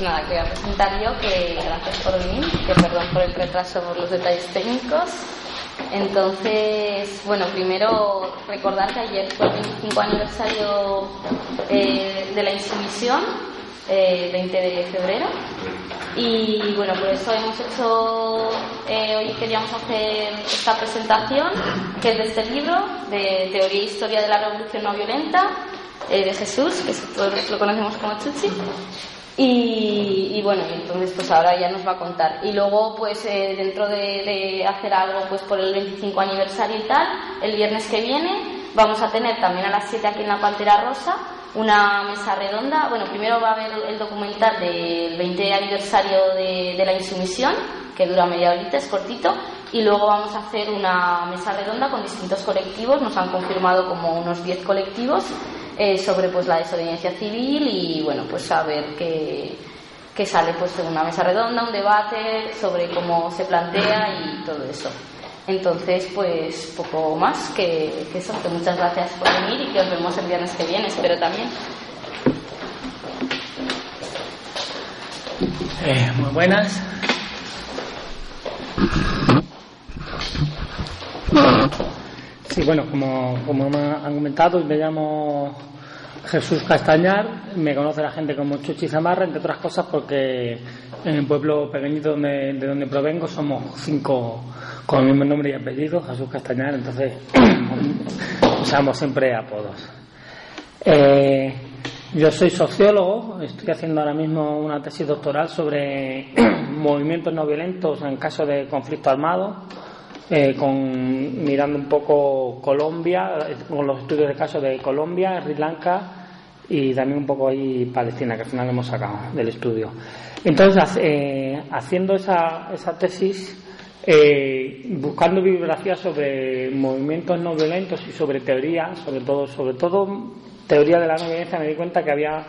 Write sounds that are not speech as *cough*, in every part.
Pues nada, que voy a presentar yo, que gracias por venir, que perdón por el retraso por los detalles técnicos. Entonces, bueno, primero recordar que ayer fue el 25 aniversario eh, de la insumisión, eh, 20 de febrero, y bueno, por eso hemos hecho, eh, hoy queríamos hacer esta presentación, que es de este libro, de Teoría e Historia de la Revolución No Violenta, eh, de Jesús, que todos lo conocemos como Chuchi. Y, bueno, entonces pues ahora ya nos va a contar. Y luego pues eh, dentro de, de, hacer algo pues por el 25 aniversario y tal, el viernes que viene vamos a tener también a las 7 aquí en la Pantera Rosa una mesa redonda. Bueno, primero va a haber el documental del 20 aniversario de, de la insumisión, que dura media horita, es cortito, y luego vamos a hacer una mesa redonda con distintos colectivos, nos han confirmado como unos 10 colectivos eh, sobre pues la desobediencia civil y bueno, pues a ver qué, qué sale pues en una mesa redonda, un debate sobre cómo se plantea y todo eso. Entonces, pues poco más que, que eso, que muchas gracias por venir y que os vemos el viernes que viene, espero también. Eh, muy buenas. *laughs* Sí, bueno, como, como han comentado, me llamo Jesús Castañar, me conoce la gente como Chuchi Zamarra, entre otras cosas porque en el pueblo pequeñito de donde provengo somos cinco con el mismo nombre y apellido, Jesús Castañar, entonces *clears throat* usamos siempre apodos. Eh, yo soy sociólogo, estoy haciendo ahora mismo una tesis doctoral sobre *clears throat* movimientos no violentos en caso de conflicto armado eh, con, mirando un poco Colombia, con los estudios de casos de Colombia, Sri Lanka y también un poco ahí Palestina, que al final hemos sacado del estudio. Entonces, eh, haciendo esa, esa tesis, eh, buscando bibliografía sobre movimientos no violentos y sobre teoría, sobre todo, sobre todo teoría de la no violencia, me di cuenta que había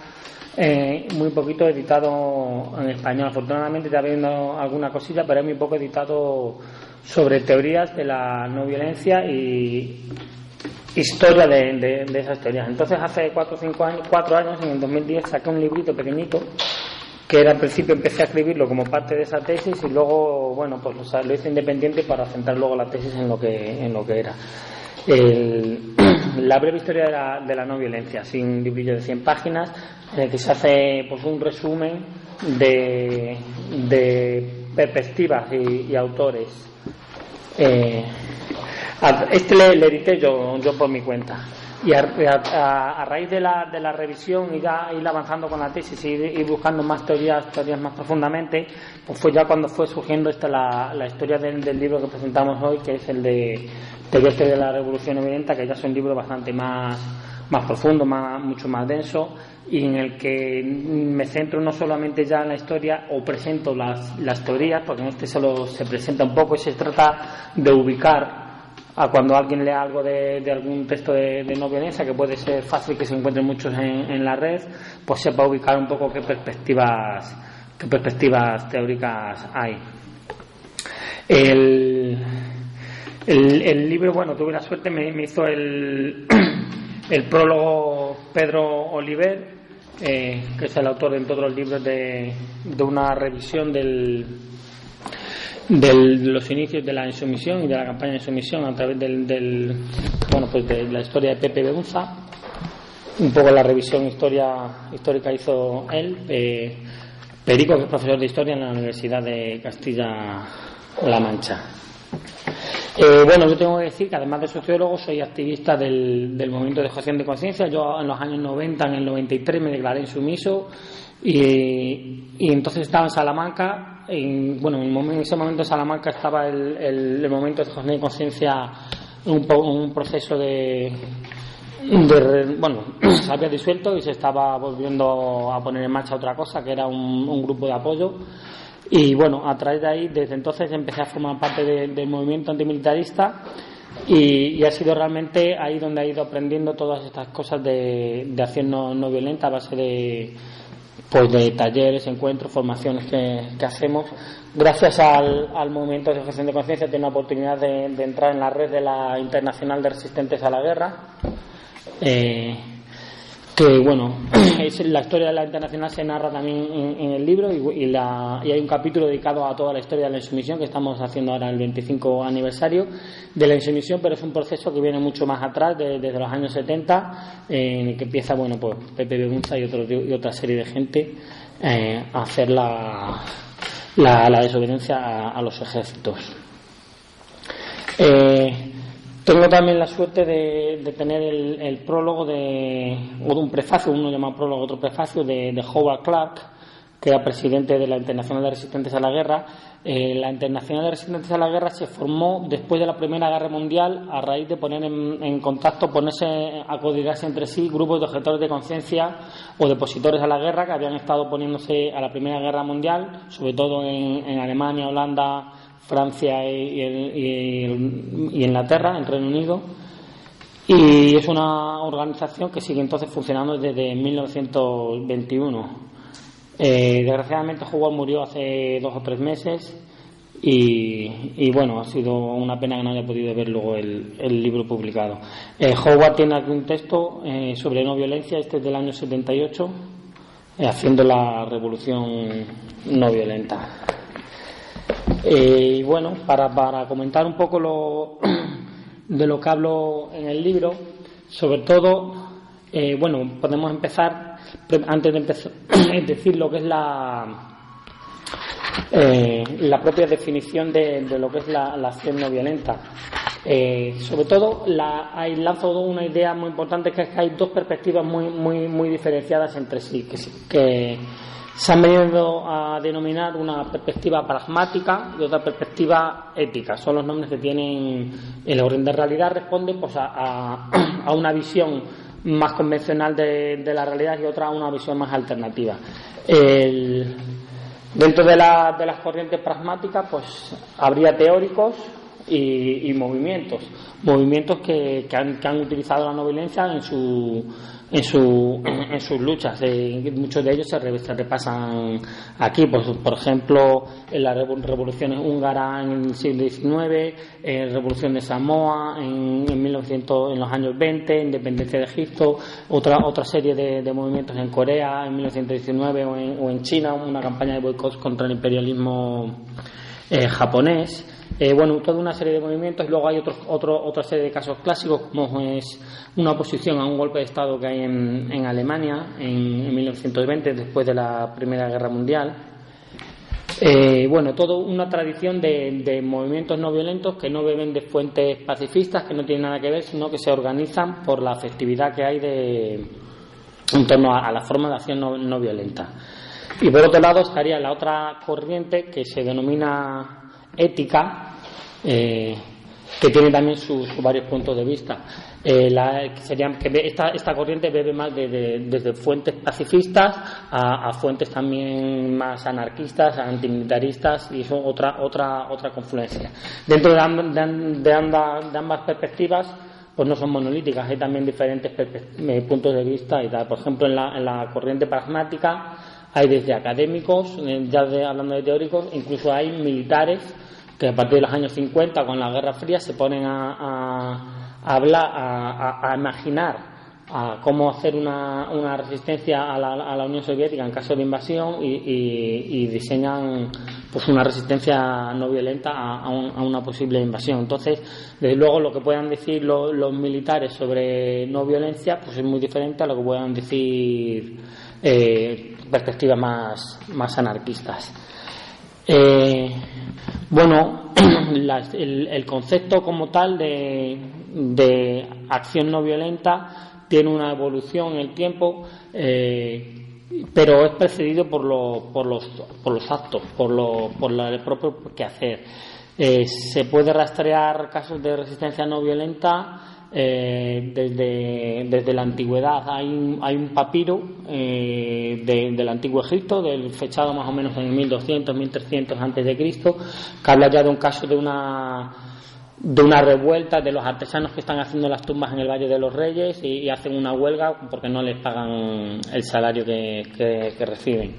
eh, muy poquito editado en español. Afortunadamente está habiendo alguna cosilla, pero es muy poco editado sobre teorías de la no violencia y historia de, de, esas teorías. Entonces, hace cuatro cinco años, cuatro años, en el 2010, saqué un librito pequeñito que era al principio empecé a escribirlo como parte de esa tesis y luego, bueno, pues lo hice independiente para centrar luego la tesis en lo que, en lo que era. El, *clears throat* la breve historia de la, de la, no violencia, un librillo de 100 páginas, en el que se hace pues, un resumen de, de perspectivas y autores eh, este le, le, edité yo, yo por mi cuenta. Y a, raíz de la, de la revisión y ya ir avanzando con la tesis y ir, buscando más teorías, teorías más profundamente, pues fue ya cuando fue surgiendo esta la, la historia del, del, libro que presentamos hoy, que es el de Teoría de la Revolución Violenta, que ya es un libro bastante más, más profundo, mucho más denso, y en el que me centro no solamente ya en la historia o presento las, teorías, porque en este solo se presenta un poco y se trata de ubicar a cuando alguien lea algo de, algún texto de, de, no violencia, que puede ser fácil que se encuentren muchos en, la red, pues sepa ubicar un poco qué perspectivas, qué perspectivas teóricas hay. El, libro, bueno, tuve la suerte, me hizo el, *clears throat* el prólogo Pedro Oliver, eh, que es el autor todos los libros de, una revisión del, de los inicios de la insumisión y de la campaña de insumisión a través del, del bueno pues de la historia de Pepe Beunza un poco la revisión historia histórica hizo él Perico que es profesor de historia en la Universidad de Castilla-La Mancha eh, bueno, yo tengo que decir que además de sociólogo soy activista del, del movimiento de gestión de conciencia. Yo en los años 90, en el 93 me declaré insumiso y, y entonces estaba en Salamanca. En, bueno, en, ese momento en Salamanca estaba el, el, momento de gestión de conciencia un, un proceso de bueno, *clears throat* se había disuelto y se estaba volviendo a poner en marcha otra cosa, que era un, grupo de apoyo. Y bueno, a través de ahí, desde entonces empecé a formar parte del movimiento antimilitarista y, ha sido realmente ahí donde he ido aprendiendo todas estas cosas de, acción no, violenta a base de, pues de talleres, encuentros, formaciones que, hacemos. Gracias al, movimiento de objeción de conciencia, tengo la oportunidad de, de, entrar en la red de la Internacional de Resistentes a la Guerra eh, que bueno, *clears throat* es la historia de la internacional se narra también en, el libro y, la, y, hay un capítulo dedicado a toda la historia de la insumisión que estamos haciendo ahora el 25 aniversario de la insumisión, pero es un proceso que viene mucho más atrás, desde los años 70, en el que empieza bueno pues Pepe Begunza y, otro, y otra serie de gente eh, a hacer la, la, desobediencia a, los ejércitos. Eh, tengo también la suerte de, tener el, prólogo de, o de un prefacio, uno llamado prólogo, otro prefacio de, Howard Clark, que era presidente de la Internacional de Resistentes a la Guerra. Eh, la Internacional de Resistentes a la Guerra se formó después de la Primera Guerra Mundial a raíz de poner en, contacto, ponerse a coordinarse entre sí grupos de objetores de conciencia o de opositores a la guerra que habían estado poniéndose a la Primera Guerra Mundial, sobre todo en Alemania, Holanda, Francia y, Inglaterra, en Reino Unido. Y es una organización que sigue entonces funcionando desde 1921. Eh, desgraciadamente, Howard murió hace dos o tres meses y, bueno, ha sido una pena que no haya podido ver luego el, libro publicado. Eh, Howard tiene aquí un texto eh, sobre no violencia, este es del año 78, haciendo la revolución no violenta. Eh, y bueno, para, para comentar un poco lo, *clears throat* de lo que hablo en el libro, sobre todo, eh, bueno, podemos empezar, antes de empezar, *clears throat* decir lo que es la, eh, la propia definición de, lo que es la, acción no violenta. sobre todo, la, hay, lanzo una idea muy importante que es que hay dos perspectivas muy, muy, muy diferenciadas entre sí, que, que se han venido a denominar una perspectiva pragmática y otra perspectiva ética. Son los nombres que tienen el orden de realidad, responde pues, *clears throat* a, una visión más convencional de, la realidad y otra a una visión más alternativa. dentro de, las corrientes pragmáticas, pues habría teóricos y, movimientos, movimientos que, han, que, han, utilizado la no violencia en su en, su, en sus luchas. Eh, muchos de ellos se, repasan aquí, por, por ejemplo, en las revoluciones húngaras en el siglo XIX, en Revolución de Samoa en, en, 1900, en los años 20, Independencia de Egipto, otra, otra serie de, movimientos en Corea en 1919 o en, o en China, una campaña de boicot contra el imperialismo eh, japonés. Eh, bueno, toda una serie de movimientos. Luego hay otros, otro, otra serie de casos clásicos, como es una oposición a un golpe de Estado que hay en, en Alemania en, 1920, después de la Primera Guerra Mundial. Eh, bueno, toda una tradición de, movimientos no violentos que no beben de fuentes pacifistas, que no tienen nada que ver, sino que se organizan por la afectividad que hay de, en torno a, la forma de acción no, no violenta. Y por otro lado estaría la otra corriente que se denomina ética, eh, que tiene también sus, varios puntos de vista. Eh, serían, que esta, esta corriente bebe más desde fuentes pacifistas a, fuentes también más anarquistas, antimilitaristas y eso otra otra otra confluencia. Dentro de, de, ambas perspectivas pues no son monolíticas, hay también diferentes eh, puntos de vista y tal. Por ejemplo, en la, en la corriente pragmática hay desde académicos, ya hablando de teóricos, incluso hay militares que a partir de los años 50, con la Guerra Fría, se ponen a, hablar, a, imaginar cómo hacer una, resistencia a la, Unión Soviética en caso de invasión y, diseñan pues una resistencia no violenta a, una posible invasión. Entonces, desde luego, lo que puedan decir los militares sobre no violencia pues es muy diferente a lo que puedan decir eh, perspectivas más, más anarquistas. Eh, bueno, *clears throat* el, concepto como tal de, acción no violenta tiene una evolución en el tiempo, eh, pero es precedido por, por, los, por los actos, por, lo, por el propio quehacer. Eh, se puede rastrear casos de resistencia no violenta eh, desde, desde, la antigüedad hay un, hay un papiro eh, del antiguo Egipto, del fechado más o menos en 1200, 1300 antes de Cristo, que habla ya de un caso de una de una revuelta de los artesanos que están haciendo las tumbas en el Valle de los Reyes y, hacen una huelga porque no les pagan el salario que, que reciben.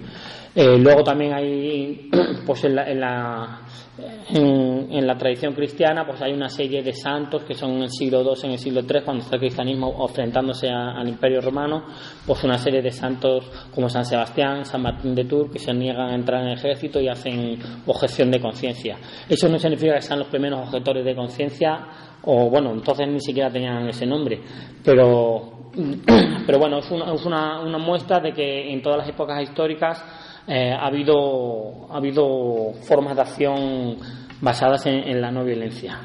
Eh, luego también hay, *clears throat* pues en la, en la, en, la, tradición cristiana, pues hay una serie de santos que son en el siglo II, en el siglo III, cuando está el cristianismo enfrentándose al Imperio Romano, pues una serie de santos como San Sebastián, San Martín de Tours, que se niegan a entrar en el ejército y hacen objeción de conciencia. Eso no significa que sean los primeros objetores de conciencia, o bueno, entonces ni siquiera tenían ese nombre, pero, *clears throat* pero bueno, es una, es una, una muestra de que en todas las épocas históricas eh, ha, habido, ha habido formas de acción basadas en, la no violencia.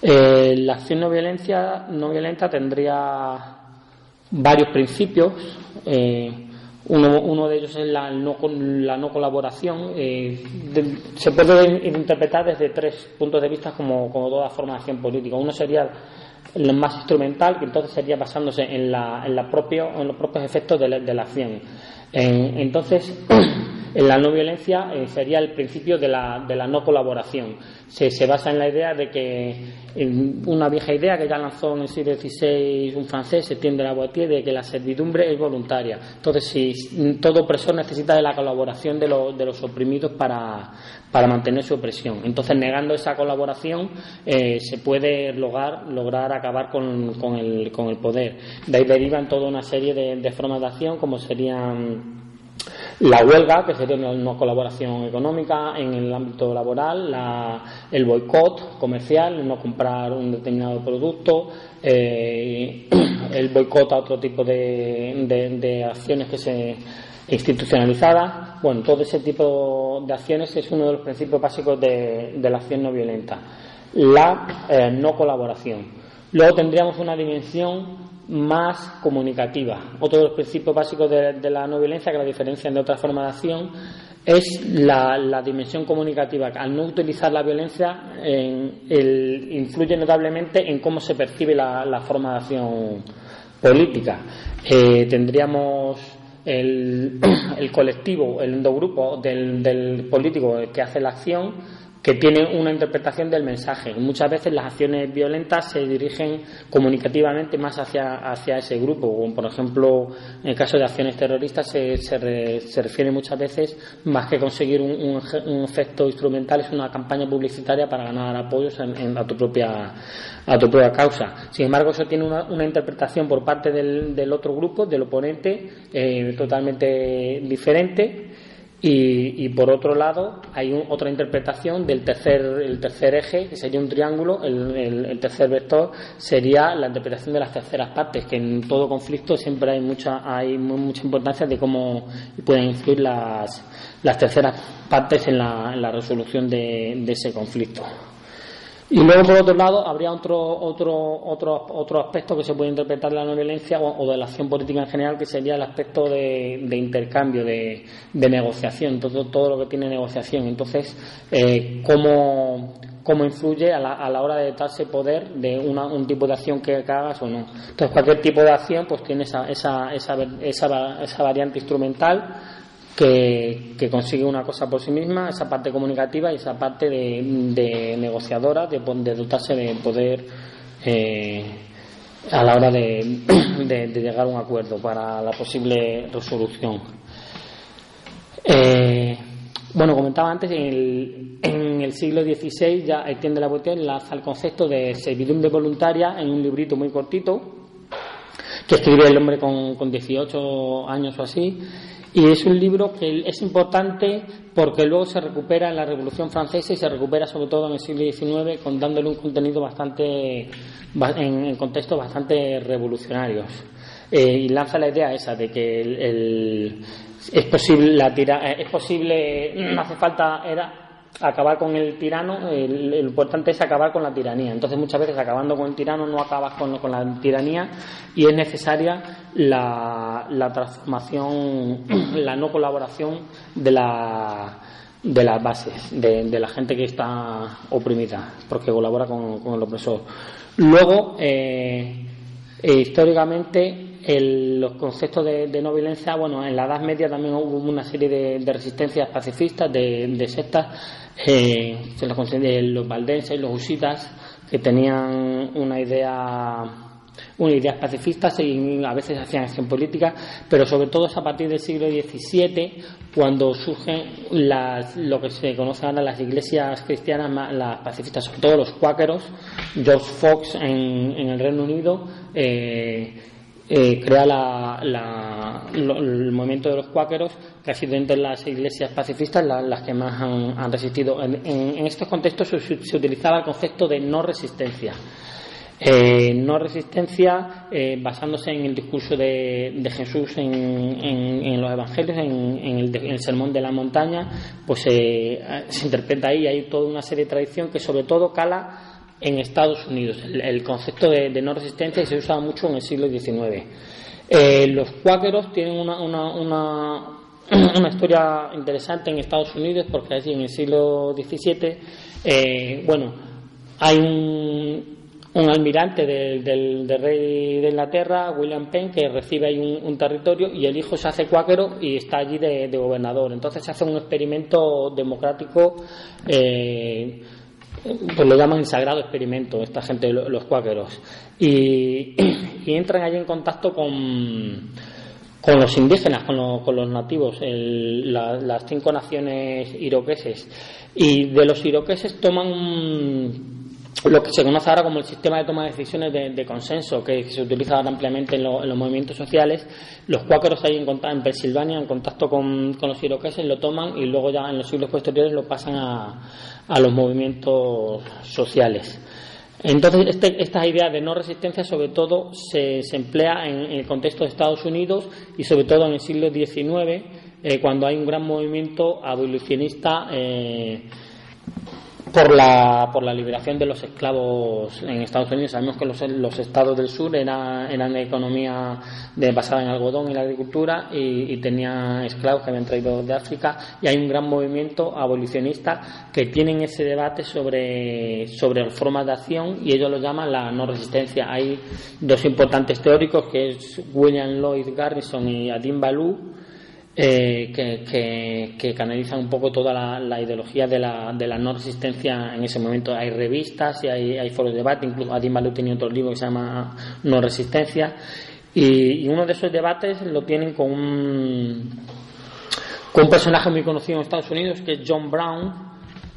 Eh, la acción no, violencia, no violenta tendría varios principios. Eh, uno, uno, de ellos es la no, la no colaboración. se puede interpretar desde tres puntos de vista como, como toda forma de acción política. Uno sería el más instrumental, que entonces sería basándose en, la, en, la propio, en los propios efectos de la, acción. Entonces, en *clears throat* la no violencia eh, sería el principio de la, de la no colaboración. Se, se, basa en la idea de que, en una vieja idea que ya lanzó en el siglo XVI un francés, Etienne de la Boitier, de que la servidumbre es voluntaria. Entonces, si todo opresor necesita de la colaboración de, de los oprimidos para, para mantener su opresión. Entonces, negando esa colaboración, eh, se puede lograr, lograr acabar con, con, el, con, el, poder. De ahí derivan toda una serie de, formas de acción, como serían la huelga, que sería una, colaboración económica en el ámbito laboral, la, el boicot comercial, no comprar un determinado producto, eh, *clears throat* el boicot a otro tipo de, de acciones que se institucionalizada. Bueno, todo ese tipo de acciones es uno de los principios básicos de, la acción no violenta. La eh, no colaboración. Luego tendríamos una dimensión más comunicativa. Otro de los principios básicos de, la no violencia, que la diferencia de otras formas de acción, es la, dimensión comunicativa. Al no utilizar la violencia, influye notablemente en cómo se percibe la, forma de acción política. Eh, tendríamos el, *clears throat* el colectivo, el endogrupo del, del político que hace la acción que tiene una interpretación del mensaje. Muchas veces las acciones violentas se dirigen comunicativamente más hacia, hacia ese grupo. Por ejemplo, en el caso de acciones terroristas se, se, refiere muchas veces, más que conseguir un, un, efecto instrumental, es una campaña publicitaria para ganar apoyos en, a, tu propia, a tu propia causa. Sin embargo, eso tiene una, una interpretación por parte del, del, otro grupo, del oponente, eh, totalmente diferente y, por otro lado, hay otra interpretación del tercer, el tercer eje, que sería un triángulo, el, tercer vector sería la interpretación de las terceras partes, que en todo conflicto siempre hay mucha, hay mucha importancia de cómo pueden influir las, las terceras partes en la, en la resolución de ese conflicto. Y luego, por otro lado, habría otro, otro, otro, otro aspecto que se puede interpretar de la no violencia o, de la acción política en general, que sería el aspecto de, intercambio, de, negociación, todo, todo lo que tiene negociación. Entonces, eh, ¿cómo, cómo influye a la, a la hora de darse poder de una, un tipo de acción que, hagas o no. Entonces, cualquier tipo de acción pues tiene esa, esa, esa, esa, esa variante instrumental que, consigue una cosa por sí misma, esa parte comunicativa y esa parte de, negociadora, de, dotarse de poder eh, a la hora *clears throat* de, llegar a un acuerdo para la posible resolución. Eh, bueno, comentaba antes, en el, en el siglo XVI ya Etienne de la Boutier lanza el concepto de servidumbre voluntaria en un librito muy cortito que escribe el hombre con, con 18 años o así y es un libro que es importante porque luego se recupera en la Revolución Francesa y se recupera sobre todo en el siglo XIX con dándole un contenido bastante, en, contextos bastante revolucionarios. Eh, y lanza la idea esa de que el, es posible la tira, es posible no hace falta era acabar con el tirano, el, importante es acabar con la tiranía. Entonces muchas veces acabando con el tirano no acabas con, con la tiranía y es necesaria la, la transformación, *clears throat* la no colaboración de la de las bases, de, la gente que está oprimida, porque colabora con, con el opresor. Luego, eh, históricamente, los conceptos de, no violencia, bueno, en la Edad Media también hubo una serie de, resistencias pacifistas, de, sectas, eh, se los, los valdenses, los husitas, que tenían una idea una idea pacifista y a veces hacían acción política, pero sobre todo es a partir del siglo XVII cuando surgen las, lo que se conoce ahora las iglesias cristianas, las pacifistas, sobre todo los cuáqueros. George Fox en, el Reino Unido eh, eh, crea el movimiento de los cuáqueros, sido entre las iglesias pacifistas las, que más han, resistido. En, estos contextos se, utilizaba el concepto de no resistencia. Eh, no resistencia eh, basándose en el discurso de, Jesús en, los evangelios, en, el, sermón de la montaña, pues se interpreta ahí, hay toda una serie de tradición que sobre todo cala en Estados Unidos. El, concepto de, no resistencia se usaba mucho en el siglo XIX. Eh, los cuáqueros tienen una, una, *clears throat* una, historia interesante en Estados Unidos porque allí en el siglo XVII, eh, bueno, hay un, un almirante del, del, rey de Inglaterra, William Penn, que recibe ahí un, territorio y el hijo se hace cuáquero y está allí de, gobernador. Entonces se hace un experimento democrático. Eh, pues lo llaman el sagrado experimento, esta gente, los cuáqueros, y, entran allí en contacto con, con los indígenas, con, con los nativos, las cinco naciones iroqueses, y de los iroqueses toman lo que se conoce ahora como el sistema de toma de decisiones de, consenso, que se utiliza ampliamente en, los movimientos sociales. Los cuáqueros ahí en, en Pensilvania, en contacto con, con los iroqueses, lo toman y luego ya en los siglos posteriores lo pasan a, a los movimientos sociales. Entonces, este, esta idea de no resistencia, sobre todo, se, se emplea en, el contexto de Estados Unidos y, sobre todo, en el siglo XIX, eh, cuando hay un gran movimiento abolicionista. Eh, por la, por la liberación de los esclavos en Estados Unidos. Sabemos que los, los estados del sur eran, eran economía de, basada en algodón y la agricultura y, y tenían esclavos que habían traído de África y hay un gran movimiento abolicionista que tienen ese debate sobre, sobre formas de acción y ellos lo llaman la no resistencia. Hay dos importantes teóricos que es William Lloyd Garrison y Adin Ballou eh, que, que, canalizan un poco toda la, ideología de la, de la, no resistencia en ese momento. Hay revistas y hay, hay foros de debate, incluso Adim Malou tenía otro libro que se llama No Resistencia, y, uno de esos debates lo tienen con un, con un personaje muy conocido en Estados Unidos que es John Brown.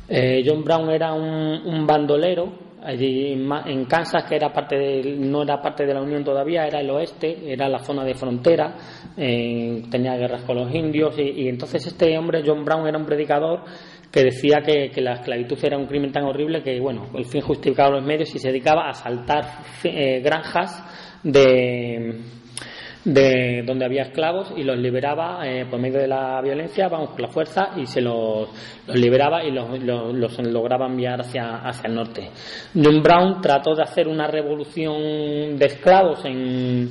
Eh, John Brown era un, un bandolero allí en Kansas, que era parte de, no era parte de la Unión todavía, era el oeste, era la zona de frontera, eh, tenía guerras con los indios, y, entonces este hombre, John Brown, era un predicador que decía que, la esclavitud era un crimen tan horrible que, bueno, el fin justificaba los medios y se dedicaba a asaltar eh, granjas de de donde había esclavos y los liberaba eh, por medio de la violencia, vamos, con la fuerza, y se los, liberaba y los, los, lograba enviar hacia, hacia el norte. John Brown trató de hacer una revolución de esclavos en,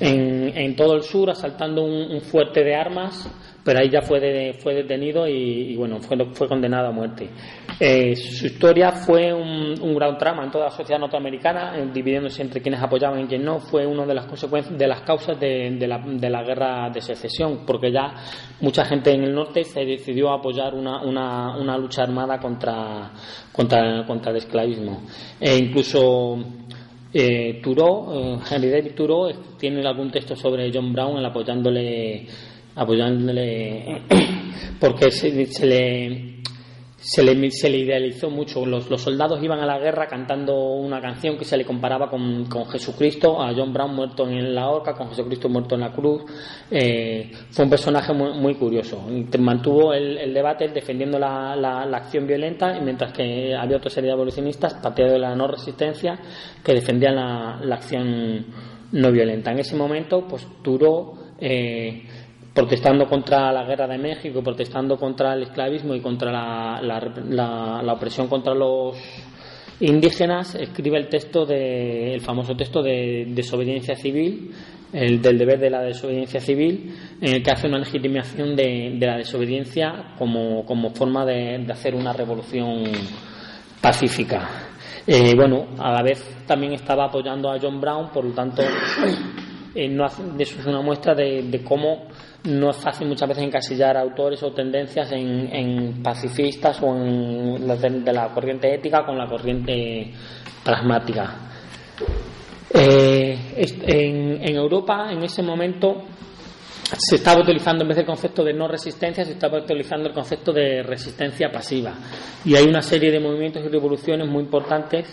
en, en todo el sur, asaltando un fuerte de armas pero ahí ya fue, fue detenido y, bueno, fue, fue condenado a muerte. Eh, su historia fue un, un, gran trama en toda la sociedad norteamericana, eh, dividiéndose entre quienes apoyaban y quienes no. Fue una de las consecuencias, de las causas de, de, la, de, la, guerra de secesión, porque ya mucha gente en el norte se decidió a apoyar una, una, una lucha armada contra, contra, contra el esclavismo. E incluso eh, eh, Henry David Thoreau, tiene algún texto sobre John Brown apoyándole apoyándole *clears throat* porque se, le se le, se le idealizó mucho. Los, los, soldados iban a la guerra cantando una canción que se le comparaba con, con Jesucristo, a John Brown muerto en la horca, con Jesucristo muerto en la cruz. Eh, fue un personaje muy, muy curioso. Mantuvo el, el debate defendiendo la, la, acción violenta, mientras que había otra serie de abolicionistas, partido de la no resistencia, que defendían la, la acción no violenta. En ese momento, pues duró. Eh, protestando contra la guerra de México, protestando contra el esclavismo y contra la, la, opresión contra los indígenas, escribe el texto de, el famoso texto de desobediencia civil, el del deber de la desobediencia civil, en el que hace una legitimación de, de la desobediencia como, como forma de, de hacer una revolución pacífica. Eh, bueno, a la vez también estaba apoyando a John Brown, por lo tanto, eh, no eso es una muestra de, cómo no es fácil muchas veces encasillar autores o tendencias en, pacifistas o en de, la corriente ética con la corriente pragmática. Eh, en, Europa, en ese momento, se estaba utilizando en vez del concepto de no resistencia, se estaba utilizando el concepto de resistencia pasiva. Y hay una serie de movimientos y revoluciones muy importantes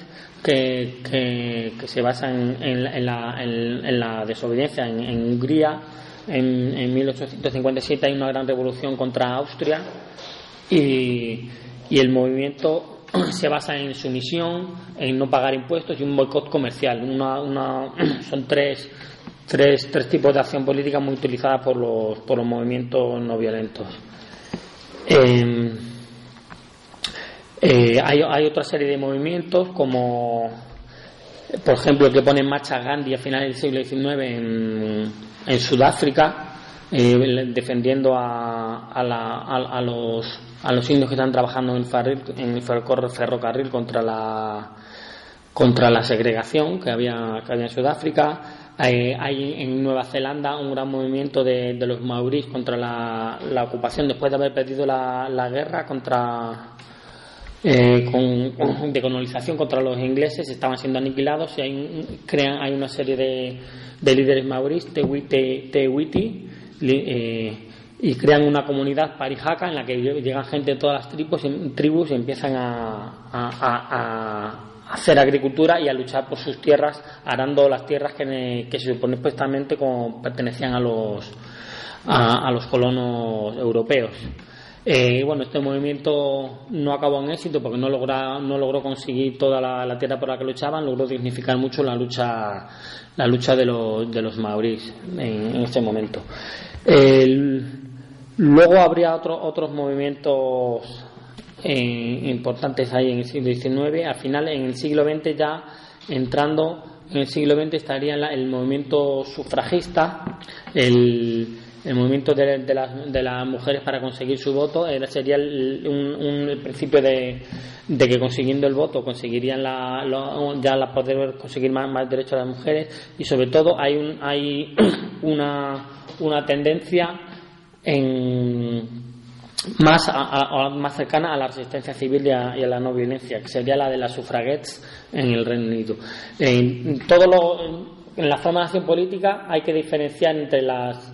que, se basan en, la, desobediencia. En, Hungría, en, 1857, hay una gran revolución contra Austria y, el movimiento *clears throat* se basa en sumisión, en no pagar impuestos y un boicot comercial. *clears throat* son tres tres, tres tipos de acción política muy utilizadas por los, por los movimientos no violentos. Em, eh, hay, hay, otra serie de movimientos como, por ejemplo, el que pone en marcha Gandhi a finales del siglo XIX en, en Sudáfrica, eh, defendiendo a, a, la, a, los, a los indios que están trabajando en el, ferrocarril contra la, contra la segregación que había, que había en Sudáfrica. Hay, en Nueva Zelanda un gran movimiento de, los maurís contra la, ocupación después de haber perdido la, guerra contra eh, de colonización contra los ingleses estaban siendo aniquilados y hay, crean, hay una serie de, líderes maurís, Tewiti, eh, y crean una comunidad parijaka en la que llegan gente de todas las tribus, tribus y empiezan a hacer agricultura y a luchar por sus tierras, arando las tierras que, se supone supuestamente como pertenecían a los, a, los colonos europeos. Eh, bueno, este movimiento no acabó en éxito porque no, logra, no logró conseguir toda la, tierra por la que luchaban, logró dignificar mucho la lucha, la lucha de los, de los maorís en, en este momento. luego habría otro, otros movimientos eh, importantes ahí en el siglo XIX. Al final, en el siglo XX, ya entrando en el siglo XX, estaría el movimiento sufragista, el, el movimiento de, de, las, mujeres para conseguir su voto. Era, sería un, principio de, de, que consiguiendo el voto conseguirían la, ya la poder conseguir más, más derechos a las mujeres. Y sobre todo, hay, un, hay *clears throat* una, una tendencia en más, más cercana a la resistencia civil y a, la no violencia, que sería la de las sufragettes en el Reino Unido. En, todo lo, en la forma de acción política hay que diferenciar entre las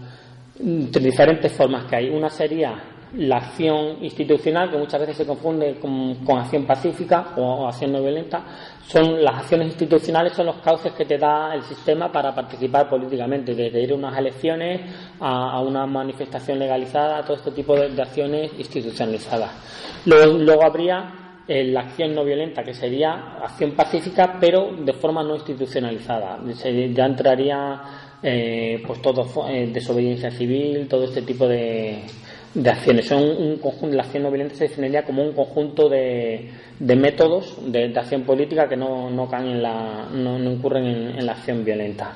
diferentes formas que hay. Una sería la acción institucional, que muchas veces se confunde con, acción pacífica o, acción no violenta, son las acciones institucionales, son los cauces que te da el sistema para participar políticamente, desde ir a unas elecciones a, una manifestación legalizada, todo este tipo de, acciones institucionalizadas. Luego, habría eh, la acción no violenta, que sería acción pacífica, pero de forma no institucionalizada. ya entraría eh, pues todo eh, desobediencia civil, todo este tipo de de acciones. Son un conjunto, la acción no violenta se definiría como un conjunto de, de métodos de, acción política que no, no caen en la, no, incurren en, la acción violenta.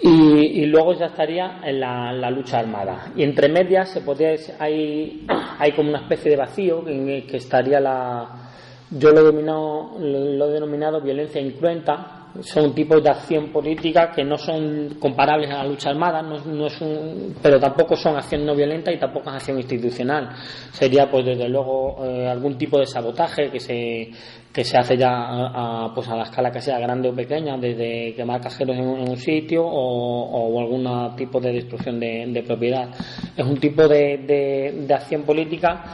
Y, luego ya estaría en la, lucha armada. Y entre medias se podría, hay, hay como una especie de vacío en que estaría la, yo lo he denominado, lo he denominado violencia incruenta, son tipos de acción política que no son comparables a la lucha armada, no, es un, pero tampoco son acción no violenta y tampoco es acción institucional. Sería, pues, desde luego, eh, algún tipo de sabotaje que se, que se hace ya a, pues a la escala que sea grande o pequeña, desde quemar cajeros en, un sitio o, algún tipo de destrucción de, propiedad. Es un tipo de, de acción política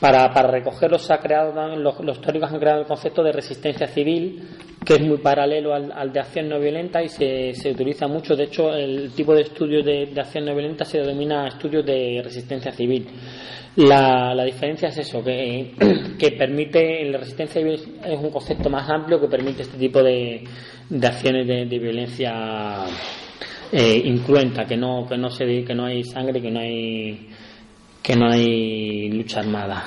para, para recogerlos ha creado los, los teóricos han creado el concepto de resistencia civil, que es muy paralelo al, de acción no violenta y se, se, utiliza mucho. De hecho, el tipo de estudio de, acción no violenta se denomina estudio de resistencia civil. La, la diferencia es eso, que, *clears throat* que permite, la resistencia civil es un concepto más amplio que permite este tipo de, de acciones de, violencia eh, incruenta, que no, que no se que no hay sangre, que no hay que no hay lucha armada.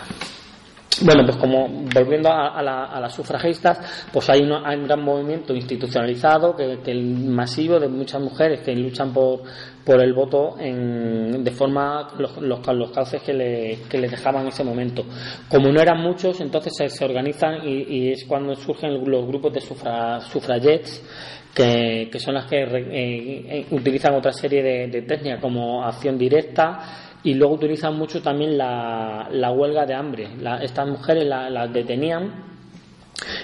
Bueno, pues como volviendo a, las sufragistas, pues hay, un gran movimiento institucionalizado, que, que masivo de muchas mujeres que luchan por, por el voto en, de forma los, los, cauces que, le, dejaban en ese momento. Como no eran muchos, entonces se, organizan y, es cuando surgen los grupos de sufra, sufragettes que, que, son las que eh, eh, utilizan otra serie de técnicas como acción directa y luego utilizan mucho también la, la huelga de hambre. estas mujeres las detenían,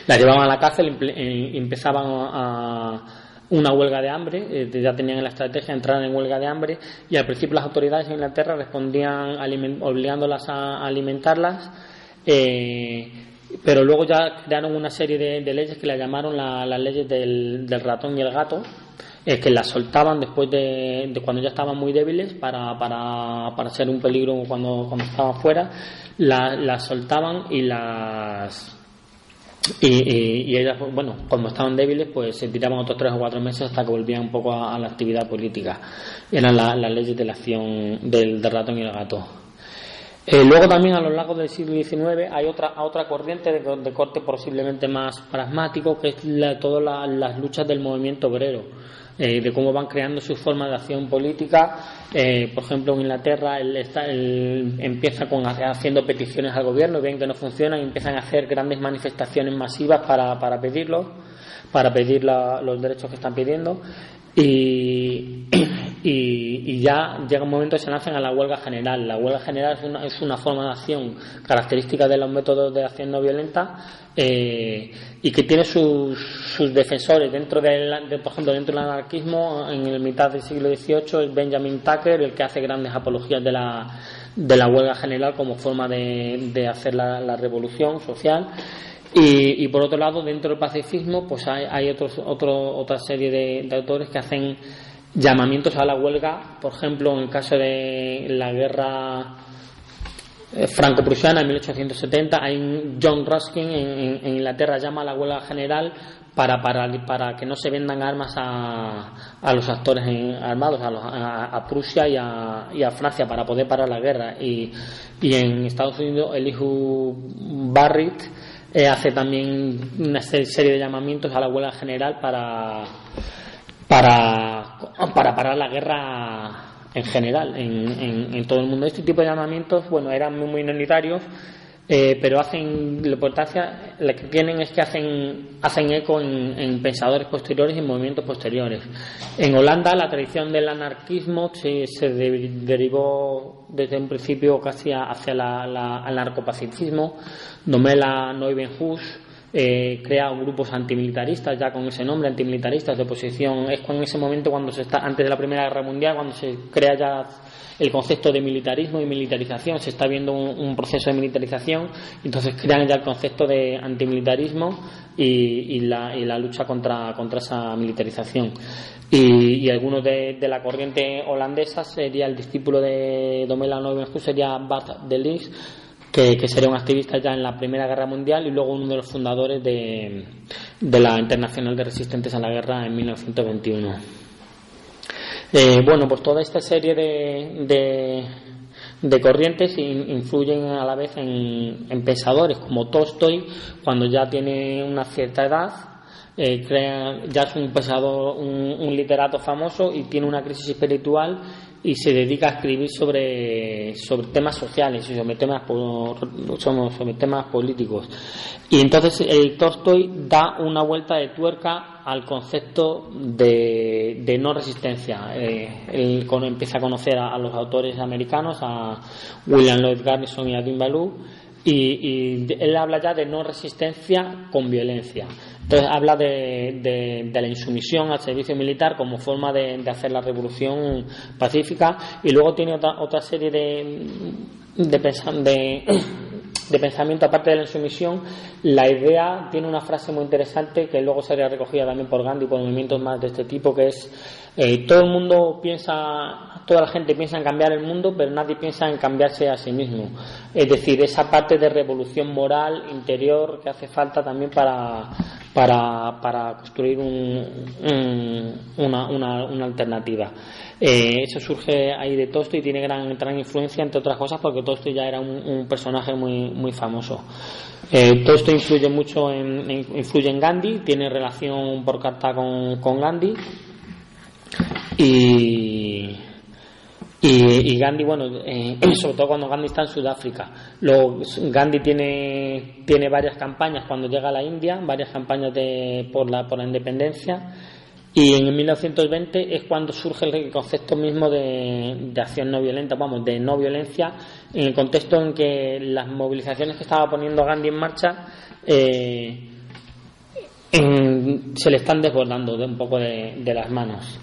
las llevaban a la cárcel y eh, empezaban a, una huelga de hambre, eh, ya tenían la estrategia de entrar en huelga de hambre y al principio las autoridades en Inglaterra respondían obligándolas a alimentarlas, eh, pero luego ya crearon una serie de, leyes que la llamaron las leyes del, del ratón y el gato, es que las soltaban después de, cuando ya estaban muy débiles para, para, para ser un peligro cuando, cuando estaban fuera, las soltaban y las y, ellas, bueno, cuando estaban débiles, pues se tiraban otros tres o cuatro meses hasta que volvían un poco a, la actividad política. Eran las leyes de la acción del, ratón y el gato. Eh, luego también a lo largo del siglo XIX hay otra, otra corriente de, corte posiblemente más pragmático, que es todas las luchas del movimiento obrero eh, de cómo van creando su forma de acción política. Eh, por ejemplo, en Inglaterra él, empieza con haciendo peticiones al gobierno, ven que no funcionan y empiezan a hacer grandes manifestaciones masivas para, para pedirlo, para pedir los derechos que están pidiendo. Y, *clears throat* y, ya llega un momento que se lanzan a la huelga general. La huelga general es una, es una forma de acción característica de los métodos de acción no violenta eh, y que tiene sus, sus defensores dentro del, de, por ejemplo, dentro del anarquismo en el mitad del siglo XVIII es Benjamin Tucker el que hace grandes apologías de la, de la huelga general como forma de, de hacer la, la revolución social y, por otro lado, dentro del pacifismo, pues hay, hay otros, otro, otra serie de, autores que hacen llamamientos a la huelga, por ejemplo, en el caso de la guerra eh, franco-prusiana en 1870, hay John Ruskin en, Inglaterra llama a la huelga general para, para, para que no se vendan armas a, a los actores armados, a, a, Prusia y a, y a Francia para poder parar la guerra. Y, y en Estados Unidos, Elihu Barrett eh, hace también una serie de llamamientos a la huelga general para, para, para parar la guerra en general en, en, todo el mundo. Este tipo de llamamientos, bueno, eran muy minoritarios, eh, pero hacen la importancia, la que tienen es que hacen, hacen eco en, pensadores posteriores y movimientos posteriores. En Holanda la tradición del anarquismo se, se derivó desde un principio casi hacia la, la, el narcopacifismo. Domela Neubenhuis eh, crea grupos antimilitaristas ya con ese nombre, antimilitaristas de oposición. Es en ese momento cuando se está, antes de la Primera Guerra Mundial, cuando se crea ya el concepto de militarismo y militarización, se está viendo un, proceso de militarización, entonces crean ya el concepto de antimilitarismo y, la, lucha contra, contra esa militarización. Y, y algunos de, la corriente holandesa sería el discípulo de Domela Neuwenhuis, sería Bart de Lis, que, sería un activista ya en la Primera Guerra Mundial y luego uno de los fundadores de, de la Internacional de Resistentes a la Guerra en 1921. Eh, bueno, pues toda esta serie de, de, corrientes influyen a la vez en, pensadores como Tolstoy, cuando ya tiene una cierta edad, eh, crea, ya es un pensador, un, literato famoso y tiene una crisis espiritual y se dedica a escribir sobre, sobre temas sociales y sobre temas, sobre temas políticos. Y entonces el Tolstoy da una vuelta de tuerca al concepto de, de no resistencia. Eh, él empieza a conocer a, los autores americanos, a William Lloyd Garrison y a Dean Ballou, y, y él habla ya de no resistencia con violencia. Entonces habla de, de, la insumisión al servicio militar como forma de, hacer la revolución pacífica y luego tiene otra, otra serie de, de, *clears throat* de pensamiento aparte de la insumisión. La idea tiene una frase muy interesante que luego sería recogida también por Gandhi y por movimientos más de este tipo que es eh, todo el mundo piensa, toda la gente piensa en cambiar el mundo, pero nadie piensa en cambiarse a sí mismo. Es decir, esa parte de revolución moral interior que hace falta también para para, para construir un, una, una, una, alternativa. Eh, eso surge ahí de Tolstoy y tiene gran, gran influencia, entre otras cosas, porque Tolstoy ya era un, personaje muy, muy famoso. Eh, influye mucho en, influye en Gandhi, tiene relación por carta con, con Gandhi y y, Gandhi, bueno, eh, *clears throat* sobre todo cuando Gandhi está en Sudáfrica. Gandhi tiene, tiene varias campañas cuando llega a la India, varias campañas de, por, la, por la independencia. Y en 1920 es cuando surge el concepto mismo de, acción no violenta, vamos, de no violencia, en el contexto en que las movilizaciones que estaba poniendo Gandhi en marcha eh, se le están desbordando de un poco de las manos.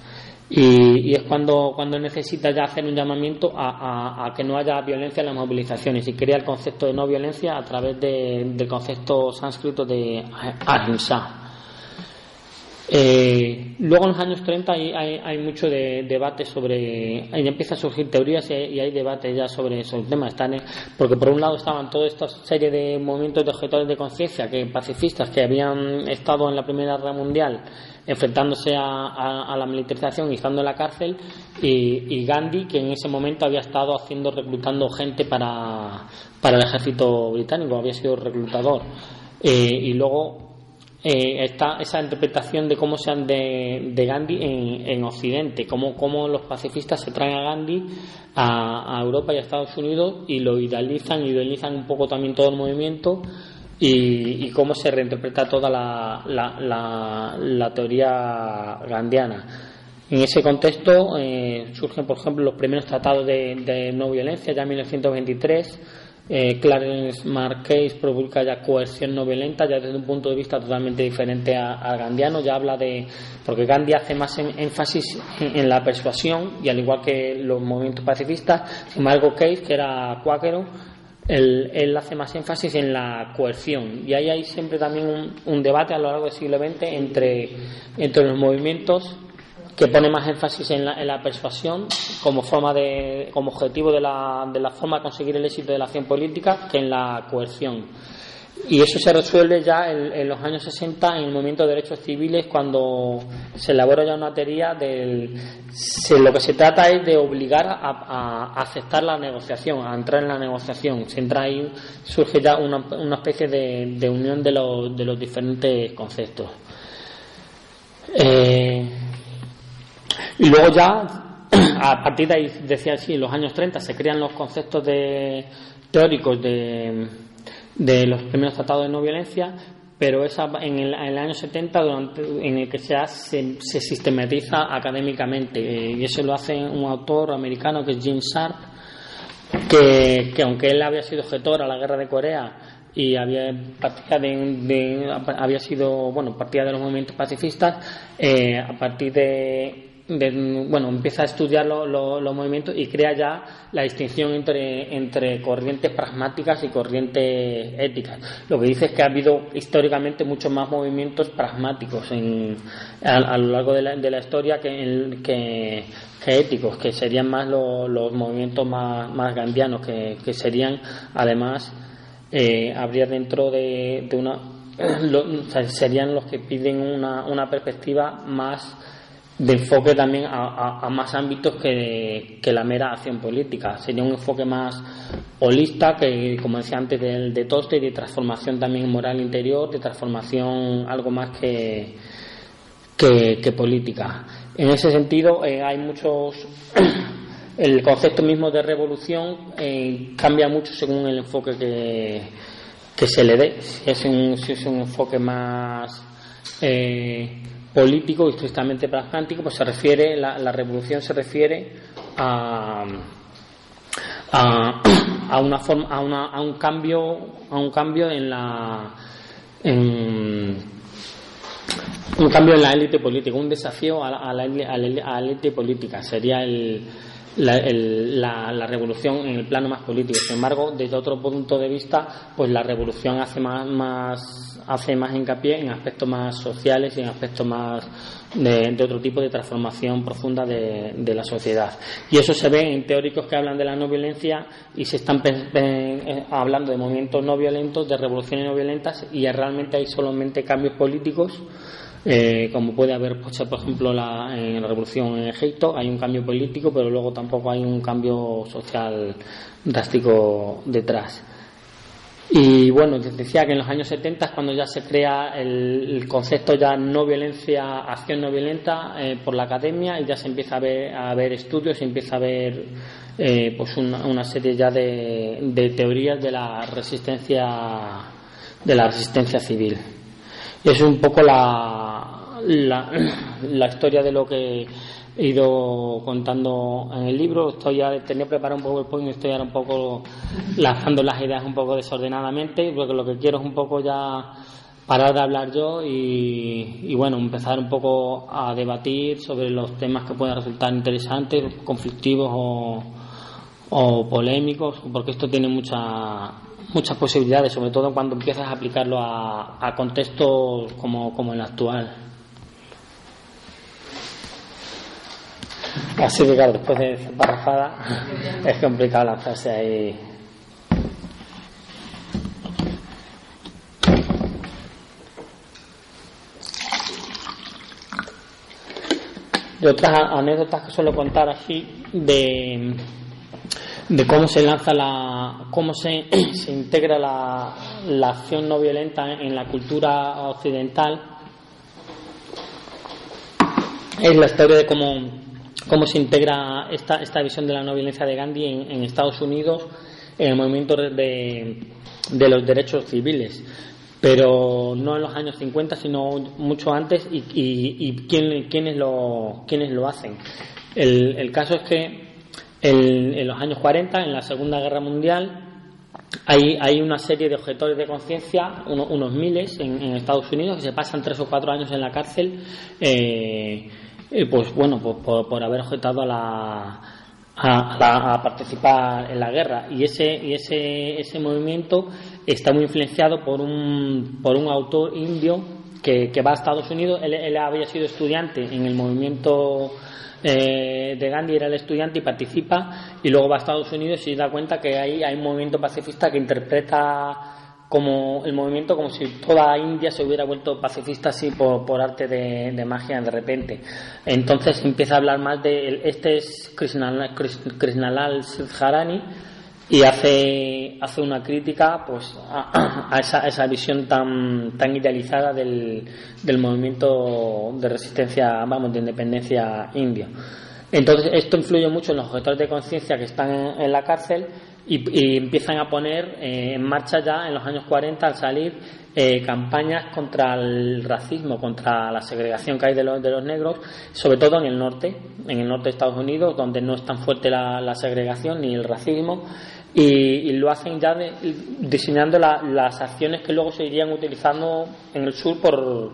Y, es cuando, cuando necesita ya hacer un llamamiento a, que no haya violencia en las movilizaciones y crea el concepto de no violencia a través del concepto sánscrito de ahimsa. Eh, luego en los años 30 hay, hay, mucho de, debate sobre, empiezan a surgir teorías y hay, debate ya sobre esos temas, están, porque por un lado estaban toda esta serie de movimientos de objetores de conciencia, que pacifistas que habían estado en la Primera Guerra Mundial enfrentándose a, la militarización y estando en la cárcel, y, Gandhi, que en ese momento había estado haciendo, reclutando gente para, para el ejército británico, había sido reclutador. Eh, y luego eh, está esa interpretación de cómo sean de, de Gandhi en, en Occidente, cómo, cómo, los pacifistas se traen a Gandhi a, Europa y a Estados Unidos y lo idealizan, idealizan un poco también todo el movimiento y, cómo se reinterpreta toda la, la, teoría gandiana. En ese contexto eh, surgen, por ejemplo, los primeros tratados de, no violencia, ya en 1923. Eh, Clarence Marquez publica ya coerción no violenta, ya desde un punto de vista totalmente diferente al gandiano. Ya habla de. Porque Gandhi hace más énfasis en, la persuasión, y al igual que los movimientos pacifistas, sin embargo, Case, que era cuáquero, él, hace más énfasis en la coerción y ahí hay siempre también un, debate a lo largo del siglo XX entre, entre los movimientos que pone más énfasis en la, en la persuasión como forma de como objetivo de la, de la forma de conseguir el éxito de la acción política que en la coerción y eso se resuelve ya en, los años 60 en el movimiento de derechos civiles cuando se elabora ya una teoría del lo que se trata es de obligar a, aceptar la negociación, a entrar en la negociación. Se entra ahí, surge ya una, una especie de, unión de los, de los diferentes conceptos. Eh, y luego ya, *clears throat* a partir de ahí, decía así, en los años 30 se crean los conceptos de, teóricos de de los primeros tratados de no violencia, pero esa, en, el, año 70 en el que se, se, sistematiza académicamente. Eh, y eso lo hace un autor americano que es Jim Sharp que, que aunque él había sido objetor a la guerra de Corea y había partida de, había sido bueno partida de los movimientos pacifistas eh, a partir de bueno, empieza a estudiar los movimientos y crea ya la distinción entre, entre corrientes pragmáticas y corrientes éticas. Lo que dice es que ha habido históricamente muchos más movimientos pragmáticos en, a, lo largo de la, de la historia que, que, éticos, que serían más los movimientos más, más gandianos, que, que serían además, eh, habría dentro de, de una. *clears throat* serían los que piden una, una perspectiva más de enfoque también a, más ámbitos que, la mera acción política. Sería un enfoque más holista, que como decía antes, del de toste, de transformación también moral interior, de transformación algo más que, que, política. En ese sentido, eh, hay muchos. *clears throat* el concepto mismo de revolución eh, cambia mucho según el enfoque que, que se le dé. Si es un, si es un enfoque más. Eh, político y estrictamente pragmático, pues se refiere, la, la revolución se refiere a, a, una forma, a, una, a un cambio, a un cambio en la, en, un cambio en la élite política, un desafío a la, a la, élite política. Sería el, la, revolución en el plano más político. Sin embargo, desde otro punto de vista, pues la revolución hace más, más hace más hincapié en aspectos más sociales y en aspectos más de, otro tipo de transformación profunda de, la sociedad. Y eso se ve en teóricos que hablan de la no violencia y se están eh, hablando de movimientos no violentos, de revoluciones no violentas y realmente hay solamente cambios políticos eh, como puede haber, pues, por ejemplo, la, en la revolución en Egipto, hay un cambio político, pero luego tampoco hay un cambio social drástico detrás. Y bueno, decía que en los años 70 es cuando ya se crea el, concepto ya no violencia, acción no violenta eh, por la academia y ya se empieza a ver, a ver estudios, se empieza a ver eh, pues una, serie ya de, de teorías de la resistencia de la resistencia civil. Es un poco la, la, historia de lo que he ido contando en el libro. Estoy ya, tenía preparado un poco el point, estoy ahora un poco lanzando las ideas un poco desordenadamente, porque lo que quiero es un poco ya parar de hablar yo y, bueno, empezar un poco a debatir sobre los temas que puedan resultar interesantes, conflictivos o, polémicos, porque esto tiene mucha muchas posibilidades, sobre todo cuando empiezas a aplicarlo a, contextos como, como el actual. Así que claro, después de esa parrafada es complicado lanzarse ahí. Y otras anécdotas que suelo contar así de de cómo se lanza la, cómo se, *clears throat* se integra la, la, acción no violenta en la cultura occidental. Es la historia de cómo, cómo se integra esta, esta visión de la no violencia de Gandhi en, Estados Unidos en el movimiento de, de los derechos civiles pero no en los años 50, sino mucho antes, y, y, y quién, quiénes, lo, quiénes lo hacen. El, el caso es que en, los años 40, en la Segunda Guerra Mundial, hay, hay una serie de objetores de conciencia, unos miles en, Estados Unidos, que se pasan tres o cuatro años en la cárcel, eh, pues bueno, por, haber objetado a la, a, participar en la guerra. Y ese y ese ese movimiento está muy influenciado por un por un autor indio que, va a Estados Unidos. Él, había sido estudiante en el movimiento eh, de Gandhi era el estudiante y participa y luego va a Estados Unidos y da cuenta que ahí hay un movimiento pacifista que interpreta como el movimiento como si toda India se hubiera vuelto pacifista así por, arte de, magia de repente. Entonces empieza a hablar más de este es Krishnalal, Krishnalal y hace, hace una crítica pues a, esa, esa, visión tan, tan idealizada del, del movimiento de resistencia, vamos, de independencia indio. Entonces, esto influye mucho en los objetores de conciencia que están en, la cárcel y, empiezan a poner eh, en marcha ya en los años 40 al salir eh, campañas contra el racismo, contra la segregación que hay de los, de los negros, sobre todo en el norte, en el norte de Estados Unidos, donde no es tan fuerte la, la segregación ni el racismo, y, lo hacen ya diseñando las acciones que luego se irían utilizando en el sur por,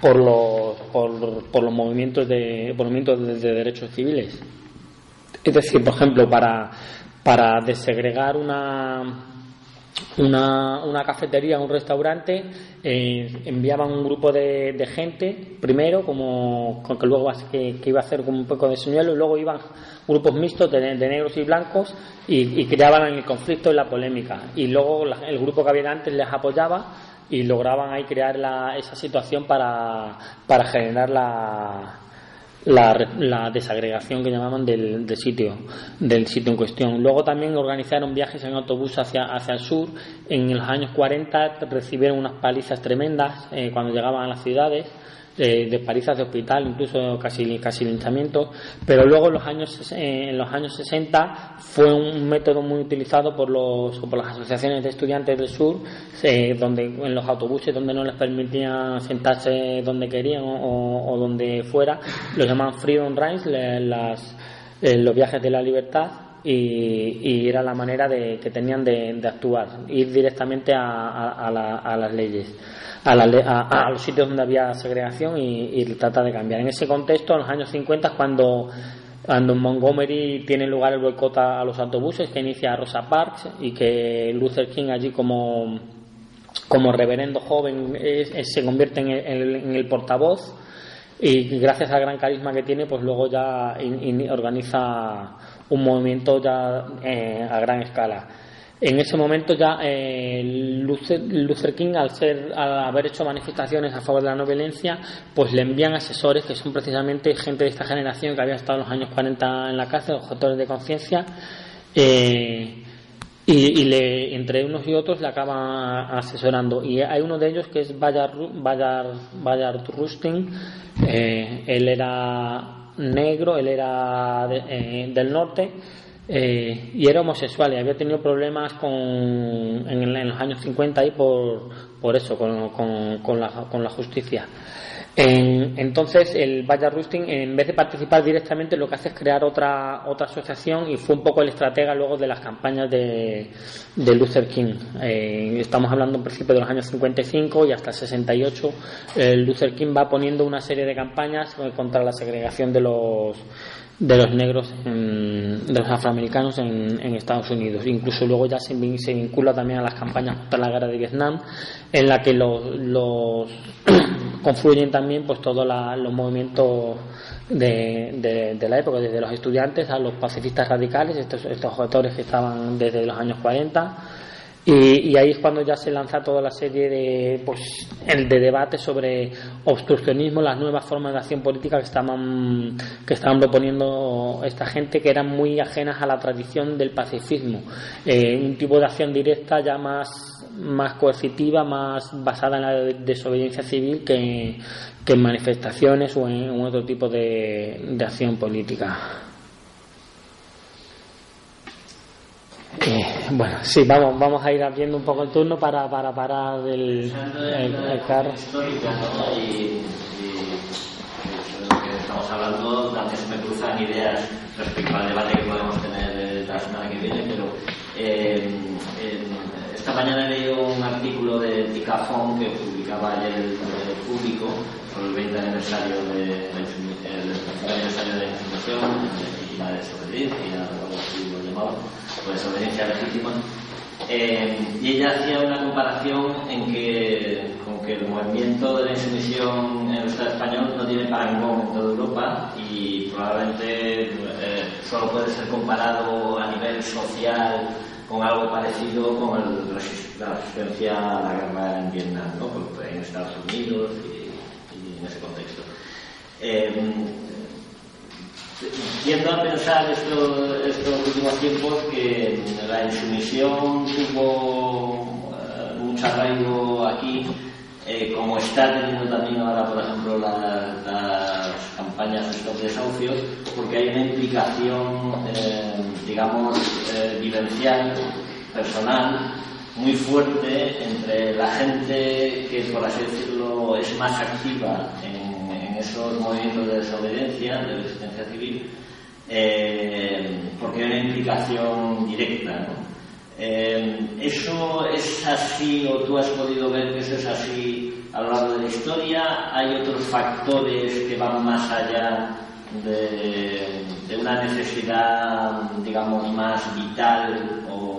por, los, por, los movimientos de, movimientos de, derechos civiles. Es decir, por ejemplo, para, para desegregar una, una, una cafetería, un restaurante, eh, enviaban un grupo de, de, gente, primero, como que luego que, iba a hacer como un poco de señuelo, y luego iban grupos mixtos de, negros y blancos y, creaban el conflicto y la polémica. Y luego el grupo que había antes les apoyaba y lograban ahí crear la, esa situación para, para generar la, la, desagregación que llamaban del, sitio del sitio en cuestión. Luego también organizaron viajes en autobús hacia, hacia el sur. En los años 40 recibieron unas palizas tremendas eh, cuando llegaban a las ciudades de palizas de hospital, incluso casi, casi linchamientos, pero luego en los años, eh, en los años 60 fue un método muy utilizado por, los, por las asociaciones de estudiantes del sur, eh, donde en los autobuses donde no les permitían sentarse donde querían o, donde fuera, los llamaban Freedom Rides, las, eh, los viajes de la libertad, y, era la manera de, que tenían de, actuar, ir directamente a, a las leyes a, los sitios donde había segregación y, y trata de cambiar. En ese contexto, en los años 50, cuando Cuando en Montgomery tiene lugar el boicot a los autobuses que inicia Rosa Parks y que Luther King allí como, como reverendo joven se convierte en el, portavoz y gracias al gran carisma que tiene pues luego ya organiza un movimiento ya eh, a gran escala en ese momento ya eh, Luther, King, al, ser, al haber hecho manifestaciones a favor de la no violencia, pues le envían asesores que son precisamente gente de esta generación que había estado en los años 40 en la cárcel, objetores de conciencia, eh, y, le, entre unos y otros le acaban asesorando. Y hay uno de ellos que es Bayard, Bayard, Rustin, eh, él era negro, él era del norte eh, y era homosexual y había tenido problemas con, en, los años 50 y por, por eso, con, con, la, con la justicia. Entonces, el Valle Rustin, en vez de participar directamente, lo que hace es crear otra, otra asociación y fue un poco el estratega luego de las campañas de, de Luther King. Eh, estamos hablando en principio de los años 55 y hasta el 68. Luther King va poniendo una serie de campañas contra la segregación de los de los negros, de los afroamericanos en, Estados Unidos. Incluso luego ya se, vincula también a las campañas contra la guerra de Vietnam, en la que los, *clears throat* confluyen también pues todos los movimientos de, de, la época, desde los estudiantes a los pacifistas radicales, estos, estos autores que estaban desde los años 40 y, ahí es cuando ya se lanza toda la serie de, pues, de debate sobre obstruccionismo, las nuevas formas de acción política que estaban, que estaban proponiendo esta gente que eran muy ajenas a la tradición del pacifismo. Eh, un tipo de acción directa ya más, más coercitiva, más basada en la desobediencia civil que, que en manifestaciones o en, otro tipo de, de acción política. Bueno, sí, vamos, vamos a ir abriendo un poco el turno para, para parar el, el. Y, lo que estamos hablando, también se me cruzan ideas respecto al debate que podemos tener la semana que viene, pero eh, esta mañana he leído un artículo de Ticafón que publicaba el, público sobre el 20 aniversario de, el aniversario de la institución y la desobediencia, algo así lo llamaba por desobediencia legítima. Eh, y ella hacía una comparación en que, con que el movimiento de la insumisión en el Estado español no tiene parangón en toda Europa y probablemente eh, solo puede ser comparado a nivel social con algo parecido con el, la resistencia a la guerra en Vietnam, ¿no? en Estados Unidos y, en ese contexto. Eh, Tiendo a pensar estos, estos últimos tiempos que la insumisión tuvo eh, mucho arraigo aquí, eh, como está teniendo también ahora, por ejemplo, las campañas de stop desahucios, porque hay una implicación, eh, digamos, vivencial, personal, muy fuerte entre la gente que, por así decirlo, es más activa en esos movimientos de desobediencia, de resistencia civil, eh, porque hay una implicación directa. Eh, ¿Eso es así o tú has podido ver que eso es así a lo largo de la historia? ¿Hay otros factores que van más allá de, de una necesidad, digamos, más vital o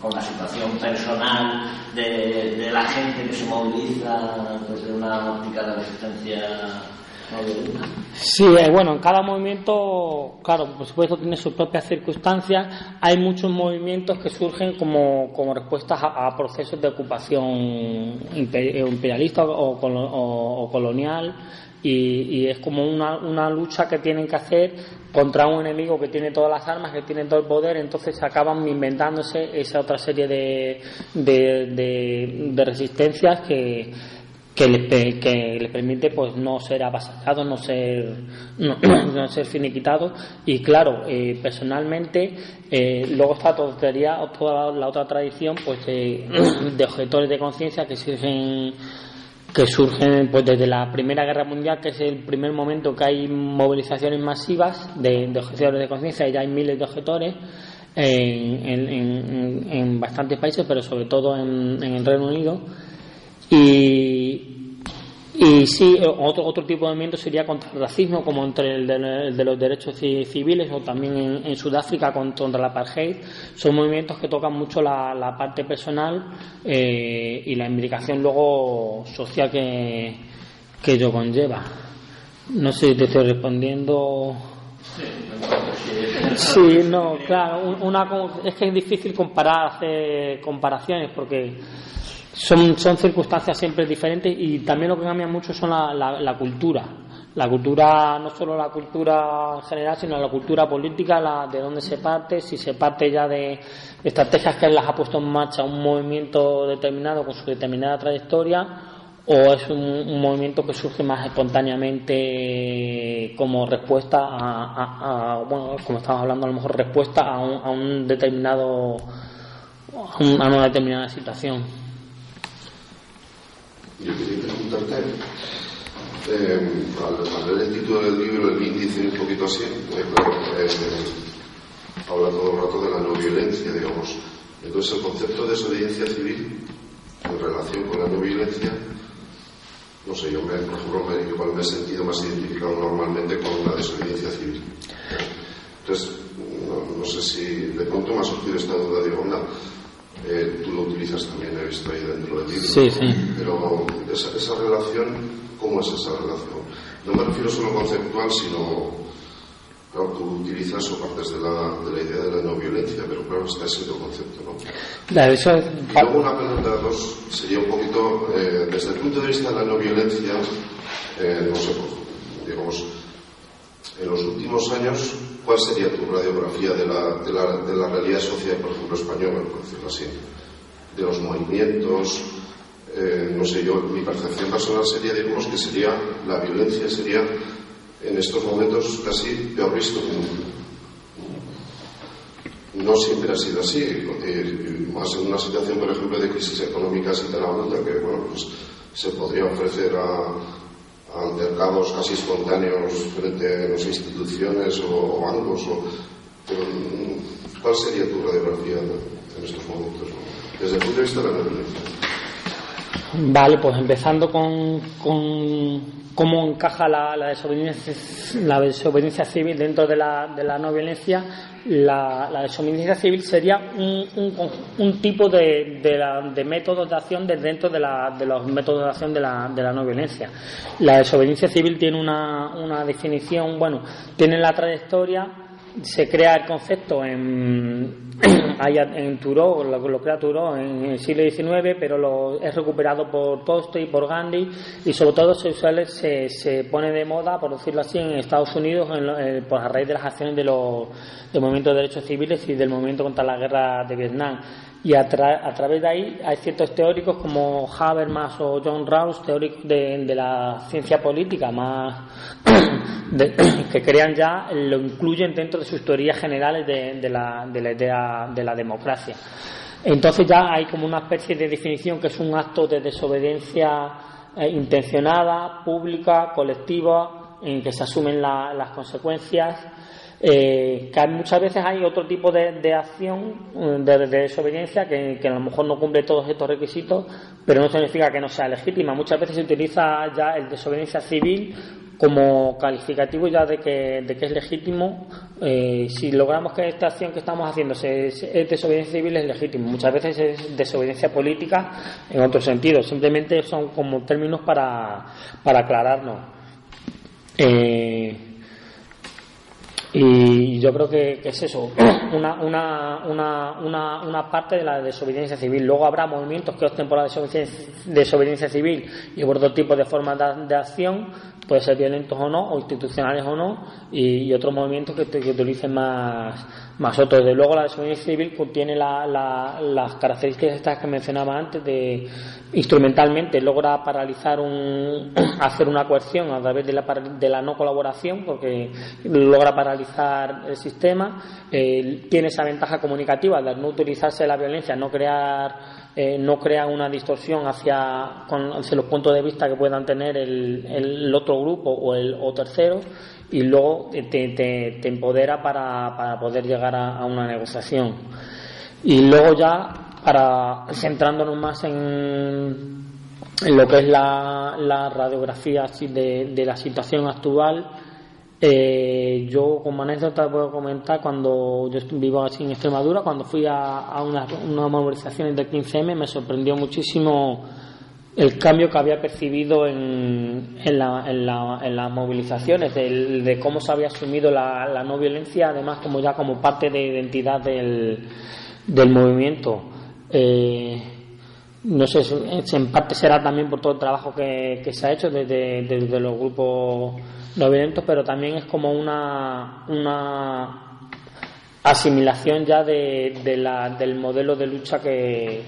con la situación personal de, la gente que se moviliza desde una óptica de resistencia Sí, eh, bueno, en cada movimiento, claro, por supuesto tiene sus propias circunstancias. Hay muchos movimientos que surgen como, como respuestas a, procesos de ocupación imperialista o colonial y, es como una, una, lucha que tienen que hacer contra un enemigo que tiene todas las armas, que tiene todo el poder, entonces acaban inventándose esa otra serie de, de, de, resistencias que, que les, que les permite pues no ser avasallados, no ser no, *clears throat* ser finiquitados y claro, eh, personalmente eh, luego está toda la otra tradición pues de, *clears throat* de objetores de conciencia que sirven que surgen pues desde la Primera Guerra Mundial, que es el primer momento que hay movilizaciones masivas de, objetores de conciencia, y ya hay miles de objetores en, bastantes países, pero sobre todo en, el Reino Unido. Y, Y sí, otro, otro tipo de movimiento sería contra el racismo, como entre el de, los derechos civiles o también en, Sudáfrica contra, la apartheid. Son movimientos que tocan mucho la, parte personal eh, y la implicación luego social que, que ello conlleva. No sé si te estoy respondiendo. Sí, no, claro, una, es que es difícil comparar, hacer comparaciones porque son, son circunstancias siempre diferentes y también lo que cambia mucho son la, la, cultura. La cultura, no solo la cultura general, sino la cultura política, la, de dónde se parte, si se parte ya de estrategias que las ha puesto en marcha un movimiento determinado con su determinada trayectoria o es un, movimiento que surge más espontáneamente como respuesta a, bueno, como estamos hablando, a lo mejor respuesta a un, a un determinado, a una determinada situación. Yo quería preguntarte, eh, al, ver el título del libro, el índice un poquito así, eh, eh, habla todo el rato de la no violencia, digamos. Entonces, el concepto de desobediencia civil en relación con la no violencia, no sé, yo, me, por ejemplo, me, igual me he sentido más identificado normalmente con la desobediencia civil. Entonces, no, sé si de pronto me ha surgido esta duda, digo, onda, eh, tú lo utilizas también, he visto ahí dentro del libro. Sí, sí. Pero esa, esa, relación, ¿cómo es esa relación? No me refiero solo conceptual, sino, claro, tú utilizas o partes de la, de la idea de la no violencia, pero claro, está ese concepto, ¿no? Claro, eso Y luego una pregunta dos sería un poquito, eh, desde el punto de vista de la no violencia, eh, no sé, pues, digamos, en los últimos años, ¿cuál sería tu radiografía de la, realidad social, por ejemplo, española, por decirlo así? De los movimientos, eh, no sé yo, mi percepción personal sería, digamos, que sería, la violencia sería en estos momentos casi peor visto no siempre ha sido así, más en una situación, por ejemplo, de crisis económica así tan aguda que, bueno, pues se podría ofrecer a, altercados casi espontáneos frente a as instituciones ou bancos o, pero, mm, ¿cuál sería tu radiografía en estos momentos? Desde el punto de vista de la violencia. Vale, pues empezando con, con cómo encaja la, la, desobediencia, la, desobediencia, civil dentro de la, de la no violencia. La, desobediencia civil sería un, un, un tipo de, de, de, métodos de acción dentro de, de, los métodos de acción de la, de la no violencia. La desobediencia civil tiene una, una definición, bueno, tiene la trayectoria se crea el concepto en, *clears throat* en Turó, lo, crea Turó en el siglo XIX, pero lo, es recuperado por Tolstoy y por Gandhi y sobre todo se, se, se pone de moda, por decirlo así, en Estados Unidos en, por a raíz de las acciones de los, del movimiento de derechos civiles y del movimiento contra la guerra de Vietnam y a, través de ahí hay ciertos teóricos como Habermas o John Rawls, teóricos de, la ciencia política más *clears throat* que crean ya, lo incluyen dentro de sus teorías generales de, la, de la idea de la democracia. Entonces ya hay como una especie de definición que es un acto de desobediencia eh, intencionada, pública, colectiva, en que se asumen las consecuencias eh, que muchas veces hay otro tipo de, acción mm, de, desobediencia que, a lo mejor no cumple todos estos requisitos, pero no significa que no sea legítima. Muchas veces se utiliza ya el desobediencia civil como calificativo ya de que, de que es legítimo. Eh, si logramos que esta acción que estamos haciendo se, es desobediencia civil, es legítimo. Muchas veces es desobediencia política en otro sentido. Simplemente son como términos para, para aclararnos. Eh, y yo creo que, es eso, *clears throat* una, una, una, una, parte de la desobediencia civil. Luego habrá movimientos que opten por la desobediencia, civil y por otro tipo de formas de acción, puede ser violentos o no, o institucionales o no, y, otros movimientos que, que, utilicen más, más otros. Desde luego, la desobediencia civil contiene la, las características estas que mencionaba antes, de instrumentalmente logra paralizar un, *clears throat* hacer una coerción a través de la, de la no colaboración, porque logra paralizar el sistema, eh, tiene esa ventaja comunicativa de no utilizarse la violencia, no crear eh, no crea una distorsión hacia, hacia, los puntos de vista que puedan tener el, el otro grupo o el o tercero y luego te, te, empodera para, para, poder llegar a, una negociación. Y luego ya, para centrándonos más en, en lo que es la, la radiografía de, de la situación actual, eh, yo como anécdota puedo comentar cuando yo vivo así en Extremadura, cuando fui a, a unas, movilizaciones del 15M me sorprendió muchísimo el cambio que había percibido en, la, en, la, en las movilizaciones, de, cómo se había asumido la, no violencia, además como ya como parte de identidad del, movimiento. Eh, no sé, en parte será también por todo el trabajo que, se ha hecho desde los grupos no violentos, pero también es como una, una asimilación ya de, de la, del modelo de lucha que,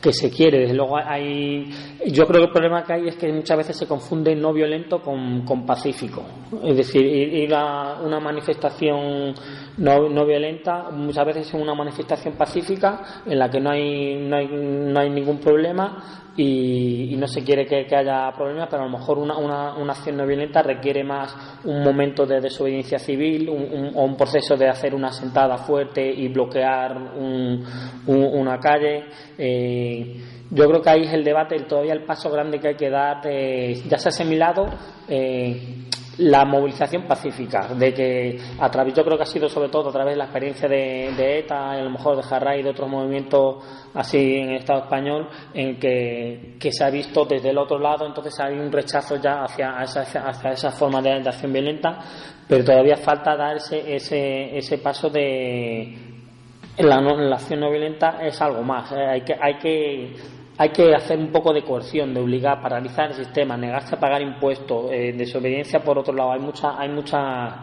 que se quiere. Desde luego hay, yo creo que el problema que hay es que muchas veces se confunde no violento con, con pacífico. Es decir, ir a una manifestación no, no, violenta muchas veces es una manifestación pacífica en la que no hay, no hay, no hay ningún problema y, y, no se quiere que, haya problemas, pero a lo mejor una, una, una, acción no violenta requiere más un momento de desobediencia civil un, un, o un proceso de hacer una sentada fuerte y bloquear un, una calle. Eh, yo creo que ahí es el debate, todavía el paso grande que hay que dar. Eh, ya se ha asimilado. Eh, la movilización pacífica, de que a través, yo creo que ha sido sobre todo a través de la experiencia de, de ETA a lo mejor de Jarray y de otros movimientos así en el Estado español, en que, se ha visto desde el otro lado, entonces hay un rechazo ya hacia esa, hacia esa forma de, de acción violenta, pero todavía falta dar ese, ese, ese paso de la, la acción no violenta es algo más, eh, hay que, hay que hay que hacer un poco de coerción, de obligar, paralizar el sistema, negarse a pagar impuestos, eh, desobediencia por otro lado. Hay muchas, hay muchas,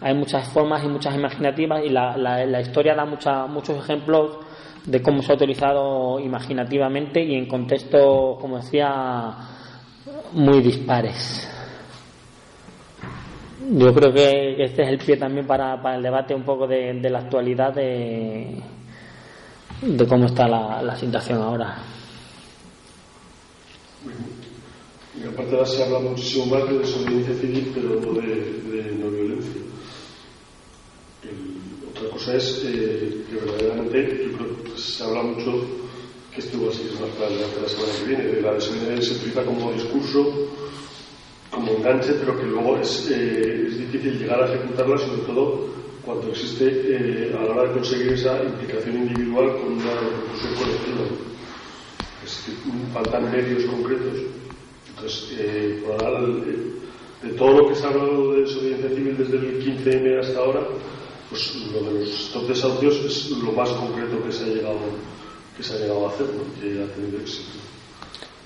hay muchas formas y muchas imaginativas y la, la, la historia da mucha, muchos ejemplos de cómo se ha utilizado imaginativamente y en contextos, como decía, muy dispares. Yo creo que este es el pie también para, para el debate un poco de, de la actualidad de, de cómo está la, la situación ahora. Y aparte ahora se habla muchísimo más de desobediencia civil, pero no de, de no violencia. El, otra cosa es eh, que verdaderamente, yo creo que se habla mucho, que esto va a ser más para la, la semana que viene, de la desobediencia se utiliza como discurso, como enganche, pero que luego es, eh, es difícil llegar a ejecutarla, sobre todo cuando existe eh, a la hora de conseguir esa implicación individual con una repercusión colectiva. Es decir, faltan medios concretos. Entonces, eh, de, de, todo lo que se ha hablado de desobediencia civil desde el 15M hasta ahora, pues lo de los stop desahucios es lo más concreto que se ha llegado, que se ha llegado a hacer, ¿no? que ha tenido éxito.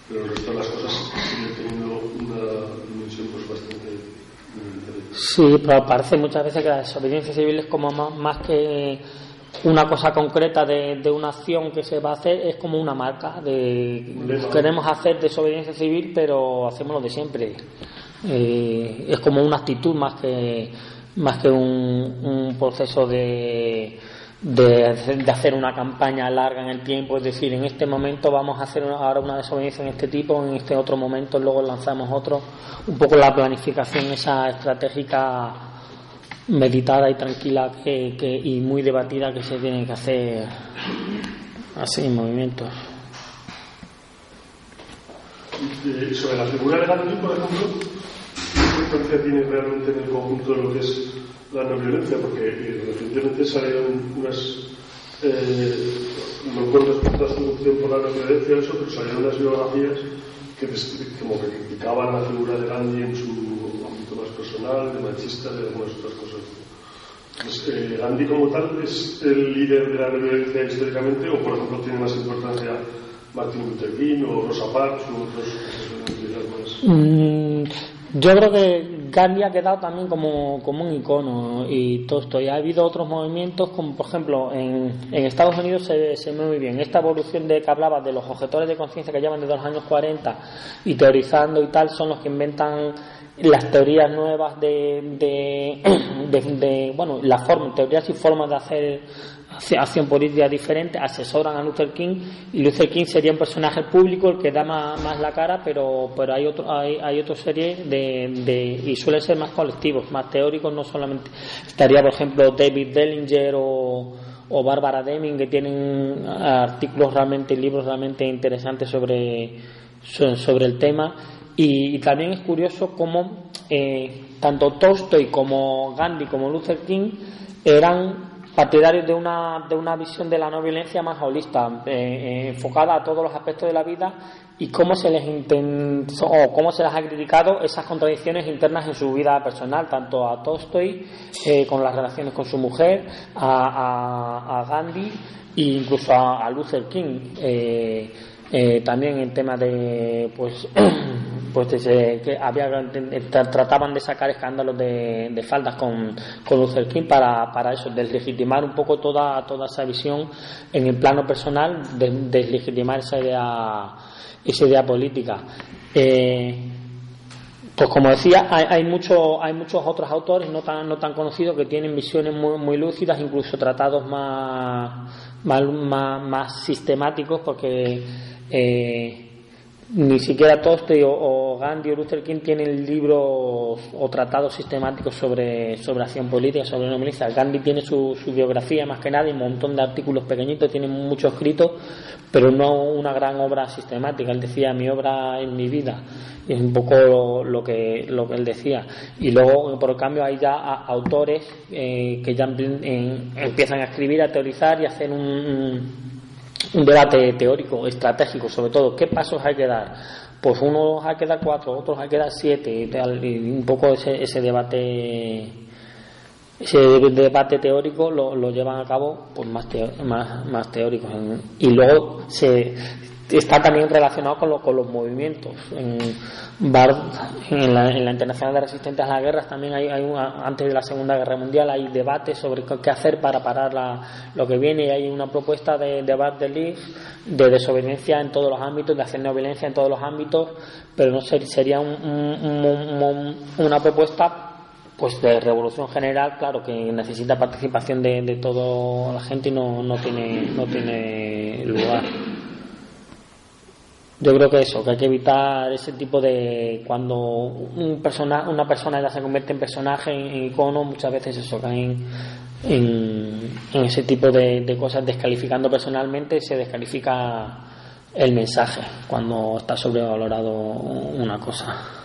Pero el resto de las cosas sigue teniendo una dimensión pues, bastante Sí, pero parece muchas veces que la desobediencia civil es como más, más que una cosa concreta de, de, una acción que se va a hacer, es como una marca. de Queremos hacer desobediencia civil, pero hacemos lo de siempre. Eh, es como una actitud más que, más que un, un proceso de, de, de, hacer una campaña larga en el tiempo, es decir, en este momento vamos a hacer ahora una desobediencia en este tipo, en este otro momento luego lanzamos otro, un poco la planificación esa estratégica meditada y tranquila que, y muy debatida que se tiene que hacer así en movimientos. Eh, sobre la figura de Gandhi, por ejemplo, ¿qué importancia tiene realmente en el conjunto de lo que es la no violencia? Porque eh, recientemente salieron unas. Eh, no recuerdo respecto a su por la no violencia, eso, pero salieron unas biografías que, como que criticaban la figura de Gandhi en su ámbito más personal, de machista, de algunas otras cosas. Pues, eh, Gandhi como tal es el líder de la no violencia históricamente, o por ejemplo tiene más importancia Martin Luther King o Rosa Parks u otros más. Mm, yo creo que Gandhi ha quedado también como, como un icono y todo esto. Y ha habido otros movimientos, como por ejemplo en, en Estados Unidos se, se ve muy bien. Esta evolución de que hablaba de los objetores de conciencia que llevan desde los años 40 y teorizando y tal, son los que inventan las teorías nuevas de, de, *clears throat* de, bueno, la forma, teorías y formas de hacer acción política diferente, asesoran a Luther King y Luther King sería un personaje público el que da más, la cara, pero, pero hay otro hay, hay otra serie de, de, y suelen ser más colectivos, más teóricos, no solamente estaría por ejemplo David Dellinger o, o Barbara Deming que tienen artículos realmente, libros realmente interesantes sobre sobre el tema. Y, también es curioso cómo eh, tanto Tolstoy como Gandhi como Luther King eran partidarios de una, de una visión de la no violencia más holista, eh, eh, enfocada a todos los aspectos de la vida y cómo se les intentó, o cómo se les ha criticado esas contradicciones internas en su vida personal, tanto a Tolstoy eh, con las relaciones con su mujer, a, a, Gandhi e incluso a, Luther King. Eh, eh, también el tema de pues *clears throat* pues que había trataban de sacar escándalos de, faldas con, con Luther King para, para eso deslegitimar un poco toda toda esa visión en el plano personal de, deslegitimar esa idea esa idea política. Eh, pues como decía, hay, hay, hay muchos otros autores no tan, no tan conocidos que tienen visiones muy, muy lúcidas, incluso tratados más, más, más, sistemáticos, porque eh, ni siquiera Tolstoy o, Gandhi o Luther King tienen libros o tratados sistemáticos sobre, sobre acción política, sobre no milicia. Gandhi tiene su, su, biografía más que nada y un montón de artículos pequeñitos, tiene mucho escrito, pero no una gran obra sistemática. Él decía, mi obra es mi vida. Y es un poco lo, que, lo que él decía. Y luego, por el cambio, hay ya autores eh, que ya empiezan a escribir, a teorizar y a hacer un debate teórico, estratégico, sobre todo, ¿qué pasos hay que dar? Pues unos hay que dar cuatro, otros hay que dar siete, y, un poco ese, ese debate ese debate teórico lo, lo llevan a cabo pues más, más, más teóricos y luego se está también relacionado con, con los movimientos. En, la, Internacional de Resistentes a las Guerras también hay, hay antes de la Segunda Guerra Mundial hay debates sobre qué hacer para parar la, lo que viene y hay una propuesta de, de Bart de de desobediencia en todos los ámbitos, de hacer no violencia en todos los ámbitos, pero no sería una propuesta pues de revolución general, claro que necesita participación de, de toda la gente y no, no tiene no tiene lugar. Yo creo que eso, que hay que evitar ese tipo de. Cuando un persona, una persona ya se convierte en personaje, en, icono, muchas veces eso caen en, en ese tipo de, de cosas, descalificando personalmente, se descalifica el mensaje cuando está sobrevalorado una cosa.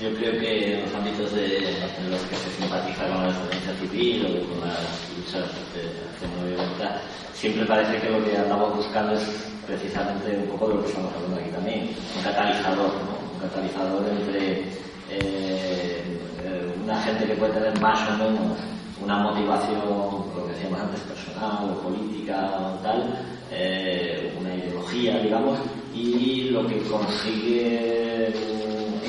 Yo creo que en los ámbitos de, en los que se simpatiza con la desobediencia civil o con las luchas de acción violenta, siempre parece que lo que andamos buscando es precisamente un poco de lo que estamos hablando aquí también, un catalizador, ¿no? un catalizador entre eh, una gente que puede tener más o menos una motivación, lo que decíamos antes, personal o política o tal, eh, una ideología, digamos, y lo que consigue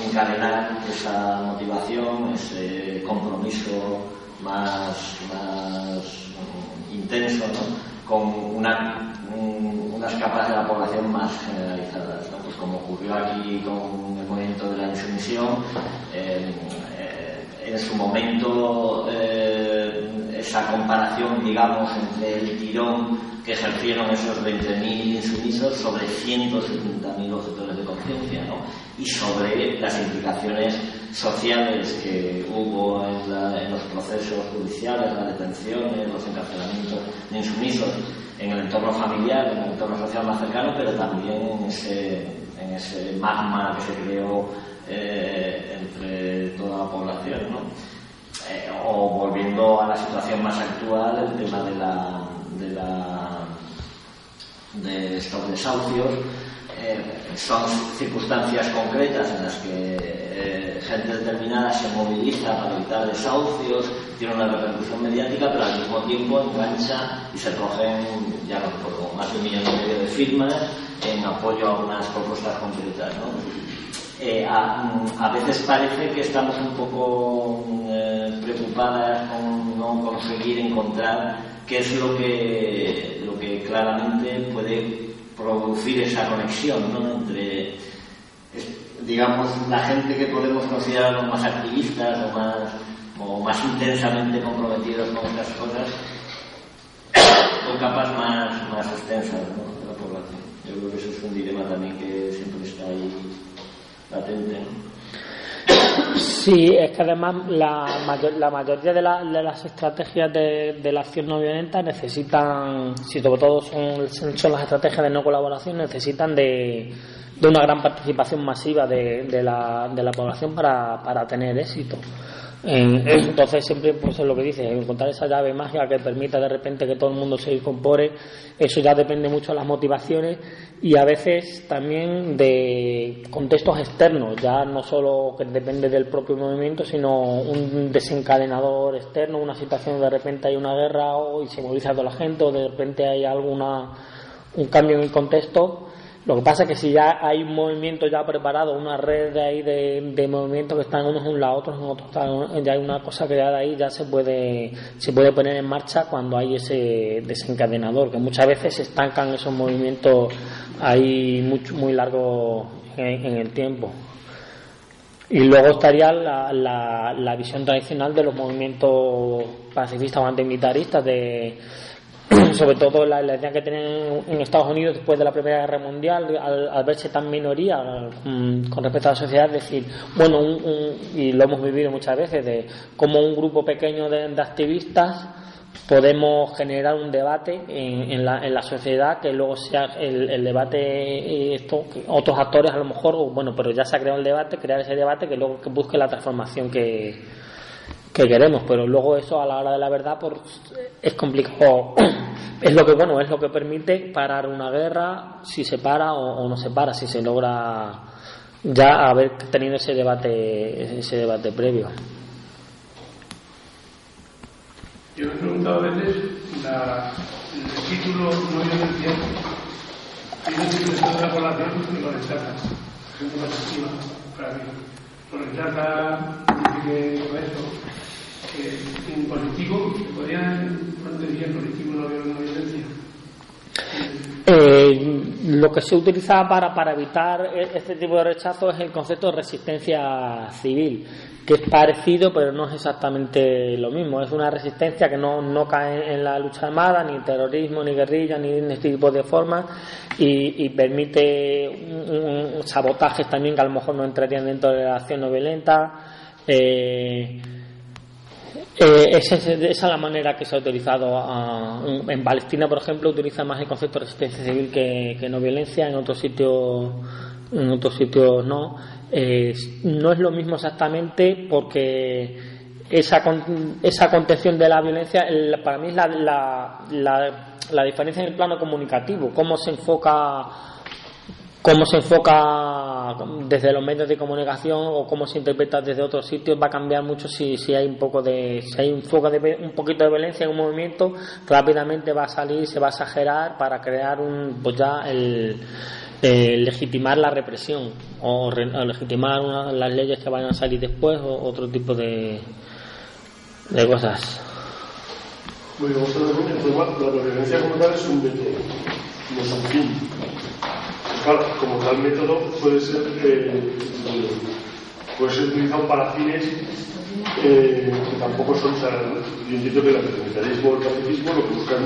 encadenar esa motivación, ese compromiso más, más intenso con una, unas capas de la población más generalizadas. Pues como ocurrió aquí con el movimiento de la insumisión, eh, en su momento eh, esa comparación, digamos, entre el tirón que ejercieron esos 20.000 insumisos sobre 170.000 objetores de conciencia, ¿no? y sobre las implicaciones sociales que hubo en, los procesos judiciales, las detenciones, los encarcelamientos de insumisos en el entorno familiar, en el entorno social más cercano, pero también en ese, magma que se creó eh, entre toda la población. ¿no? Eh, o volviendo a la situación más actual, el tema de la, estos desahucios eh, son circunstancias concretas en las que eh, gente determinada se moviliza para evitar desahucios, tiene una repercusión mediática, pero al mismo tiempo engancha y se cogen, ya no recuerdo, más de un millón y medio de firmas en apoyo a unas propuestas concretas. Eh, a, veces parece que estamos un poco preocupadas con no conseguir encontrar qué es lo que, lo que claramente puede producir esa conexión entre, digamos, la gente que podemos considerar más activistas o más, o más intensamente comprometidos con estas cosas, con capas más, más extensas de la población. Yo creo que eso es un dilema también que siempre está ahí latente. Sí, es que además la, la mayoría de, las estrategias de, la acción no violenta necesitan, si sobre todo son, las estrategias de no colaboración, necesitan de, de una gran participación masiva de, de, la, de la población para tener éxito. Entonces siempre pues es lo que dice, encontrar esa llave mágica que permita de repente que todo el mundo se incorpore, eso ya depende mucho de las motivaciones y a veces también de contextos externos, ya no solo que depende del propio movimiento, sino un desencadenador externo, una situación de repente hay una guerra o y se moviliza toda la gente o de repente hay alguna un cambio en el contexto lo que pasa es que si ya hay un movimiento ya preparado, una red de ahí de, de movimientos que están unos en un lado, otros en ya hay una cosa de ahí ya se puede, se puede poner en marcha cuando hay ese desencadenador, que muchas veces se estancan esos movimientos ahí mucho, muy largos en, el tiempo. Y luego estaría la, la, la visión tradicional de los movimientos pacifistas o antimilitaristas de *clears throat* sobre todo la, idea que tienen en Estados Unidos después de la Primera Guerra Mundial, al, verse tan minoría mm, con respecto a la sociedad, decir, bueno, y lo hemos vivido muchas veces, de como un grupo pequeño de, activistas podemos generar un debate en, la, en, la, sociedad que luego sea el, debate esto otros actores a lo mejor bueno pero ya se ha creado el debate crear ese debate que luego que busque la transformación que, que queremos, pero luego eso a la hora de la verdad pues, es complicado. *clears throat* Es lo que bueno, es lo que permite parar una guerra, si se para o, no se para, si se logra ya haber tenido ese debate, ese debate previo. Yo me he preguntado a veces la, el título no violencia tiene que la población que lo rechaza. Gente más activa para mí. Lo rechaza, dice que con en colectivo, ¿se entender colectivo no violencia? Eh, lo que se utiliza para, evitar e, este tipo de rechazo es el concepto de resistencia civil, que es parecido pero no es exactamente lo mismo. Es una resistencia que no, no cae en la lucha armada, ni terrorismo, ni guerrilla, ni en este tipo de formas, y, permite un, sabotajes también que a lo mejor no entrarían dentro de la acción no violenta. Eh, eh, esa, es la manera que se ha utilizado. En Palestina, por ejemplo, utiliza más el concepto de resistencia civil que, no violencia, en otros sitios, en otros sitios no. No es lo mismo exactamente porque esa, esa contención de la violencia, para mí es la, la, la diferencia en el plano comunicativo, cómo se enfoca cómo se enfoca desde los medios de comunicación o cómo se interpreta desde otros sitios va a cambiar mucho si, si hay un poco de si hay un foco de un poquito de violencia en un movimiento rápidamente va a salir se va a exagerar para crear un pues ya el, legitimar la represión o, legitimar las leyes que vayan a salir después o otro tipo de de cosas. Bueno, la violencia como tal es un método, no es un fin como tal método puede ser, eh, puede ser utilizado para fines eh, que tampoco son sagrados. Yo entiendo que el antimilitarismo o el pacifismo lo que buscan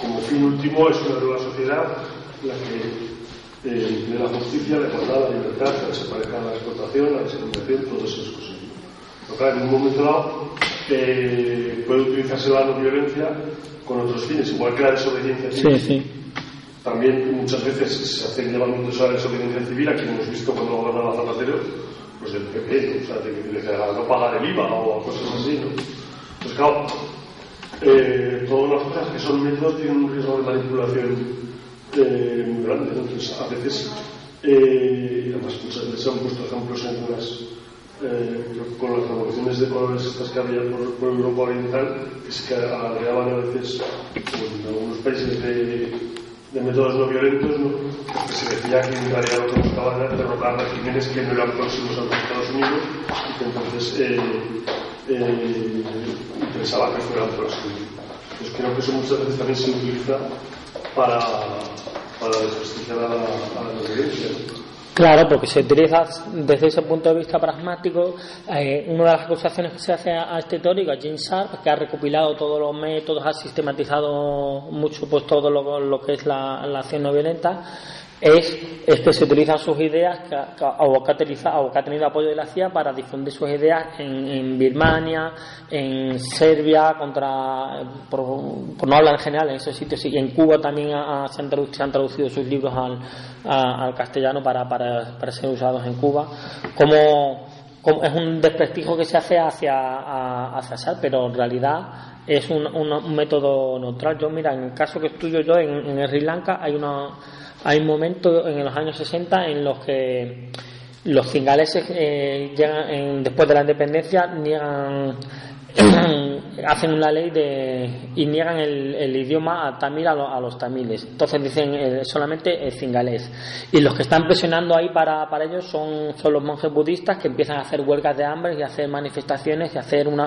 como fin último es una nueva sociedad la que eh, de la justicia, la igualdad, la libertad, la desaparezca la explotación, la discriminación, todas esas cosas. Pero claro, en un momento dado puede utilizarse la no violencia con otros fines, igual que la desobediencia civil. Sí, sí también muchas veces se hacen llamamientos a la desobediencia civil, aquí hemos visto cuando gobernaba Zapatero, pues del PP, o sea, de, no pagar el IVA o cosas así, ¿no? Pues claro, eh, todas las cosas que son métodos tienen un riesgo de manipulación eh, muy grande, Entonces, a veces, eh, además muchas veces han puesto ejemplos en unas, con las revoluciones de colores estas que había por, por Europa Oriental, que se agregaban a veces en algunos países de de métodos no violentos ¿no? que se decía que en realidad lo que buscaban era derrotar regímenes que no eran próximos a los Estados Unidos y que entonces eh, eh, pensaba que fueran próximos pues creo que eso muchas veces también se utiliza para, para desprestigiar a, a la violencia Claro, porque se utiliza desde ese punto de vista pragmático. Eh, una de las acusaciones que se hace a, este teórico, a James Sharp, que ha recopilado todos los métodos, ha sistematizado mucho pues todo lo, que es la, acción no violenta, es, que se utilizan sus ideas que, que ha tenido apoyo de la CIA para difundir sus ideas en, Birmania, en Serbia, contra por, no hablar en general en esos sitios, y en Cuba también se, han traducido, sus libros al, al castellano para, para, para, ser usados en Cuba. Como, es un desprestigio que se hace hacia, hacia pero en realidad es un, un, método neutral. Yo, mira, en el caso que estudio yo en, en Sri Lanka hay una hay momentos en los años 60 en los que los cingaleses eh, llegan después de la independencia niegan *clears throat* hacen una ley de, y niegan el, idioma a tamil a, los tamiles. Entonces dicen eh, solamente el cingalés. Y los que están presionando ahí para, para ellos son, son los monjes budistas que empiezan a hacer huelgas de hambre y a hacer manifestaciones y a hacer un,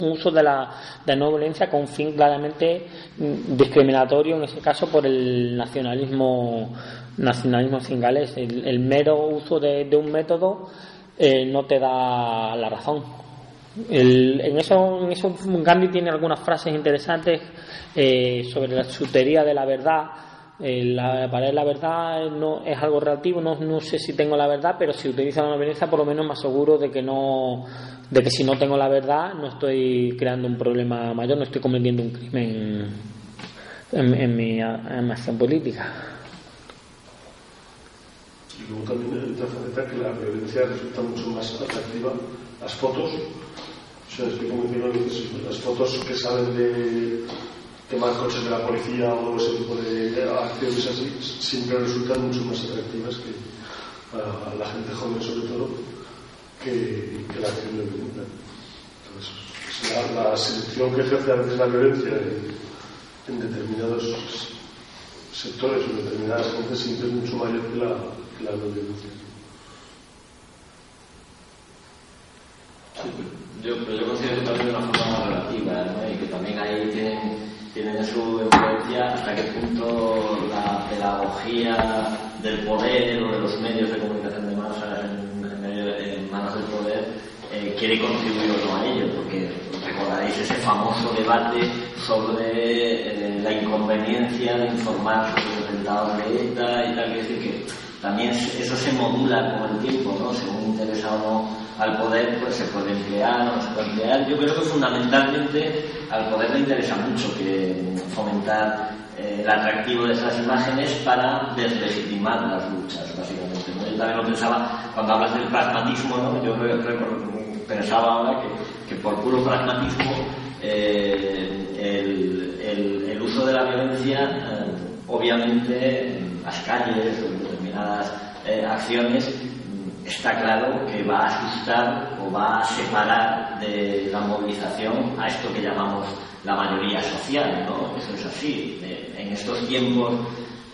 uso de la de no violencia con un fin claramente mm, discriminatorio, en ese caso por el nacionalismo nacionalismo cingalés. El, mero uso de, un método eh, no te da la razón en, eso, en eso Gandhi tiene algunas frases interesantes eh, sobre la sutería de la verdad. Eh, la, para él la verdad no es algo relativo, no, sé si tengo la verdad, pero si utilizo la violencia por lo menos me aseguro de que no de que si no tengo la verdad no estoy creando un problema mayor, no estoy cometiendo un crimen en, mi, acción política. Y luego también otra que la violencia resulta mucho más atractiva las fotos que las fotos que salen de quemar coches de la policía o ese tipo de acciones así siempre resultan mucho más atractivas que para la gente joven sobre todo que, la acción de violencia. Entonces, la, selección que ejerce a veces la violencia en, determinados sectores o determinadas gentes siempre es mucho mayor que la, que la violencia. Yo, yo considero también una forma relativa, ¿no? y que también ahí tienen, tienen su influencia hasta qué punto la pedagogía del poder o de los medios de comunicación de masa en, manos del poder eh, quiere contribuir o no a ello, porque recordaréis ese famoso debate sobre eh, la inconveniencia de informar sobre los atentados de ETA y tal, que decir que también eso se modula con el tiempo, ¿no? según interesa o no al poder pues se puede emplear o no se puede emplear. Yo creo que fundamentalmente al poder le interesa mucho que fomentar eh, el atractivo de esas imágenes para deslegitimar las luchas, básicamente. Yo también lo pensaba, cuando hablas del pragmatismo, ¿no? yo pensaba ahora que, que, por puro pragmatismo eh, el, el, uso de la violencia, eh, obviamente, en las calles determinadas acciones, está claro que va a asustar o va a separar de la movilización a esto que llamamos la mayoría social, ¿no? Eso es así. Eh, en estos tiempos,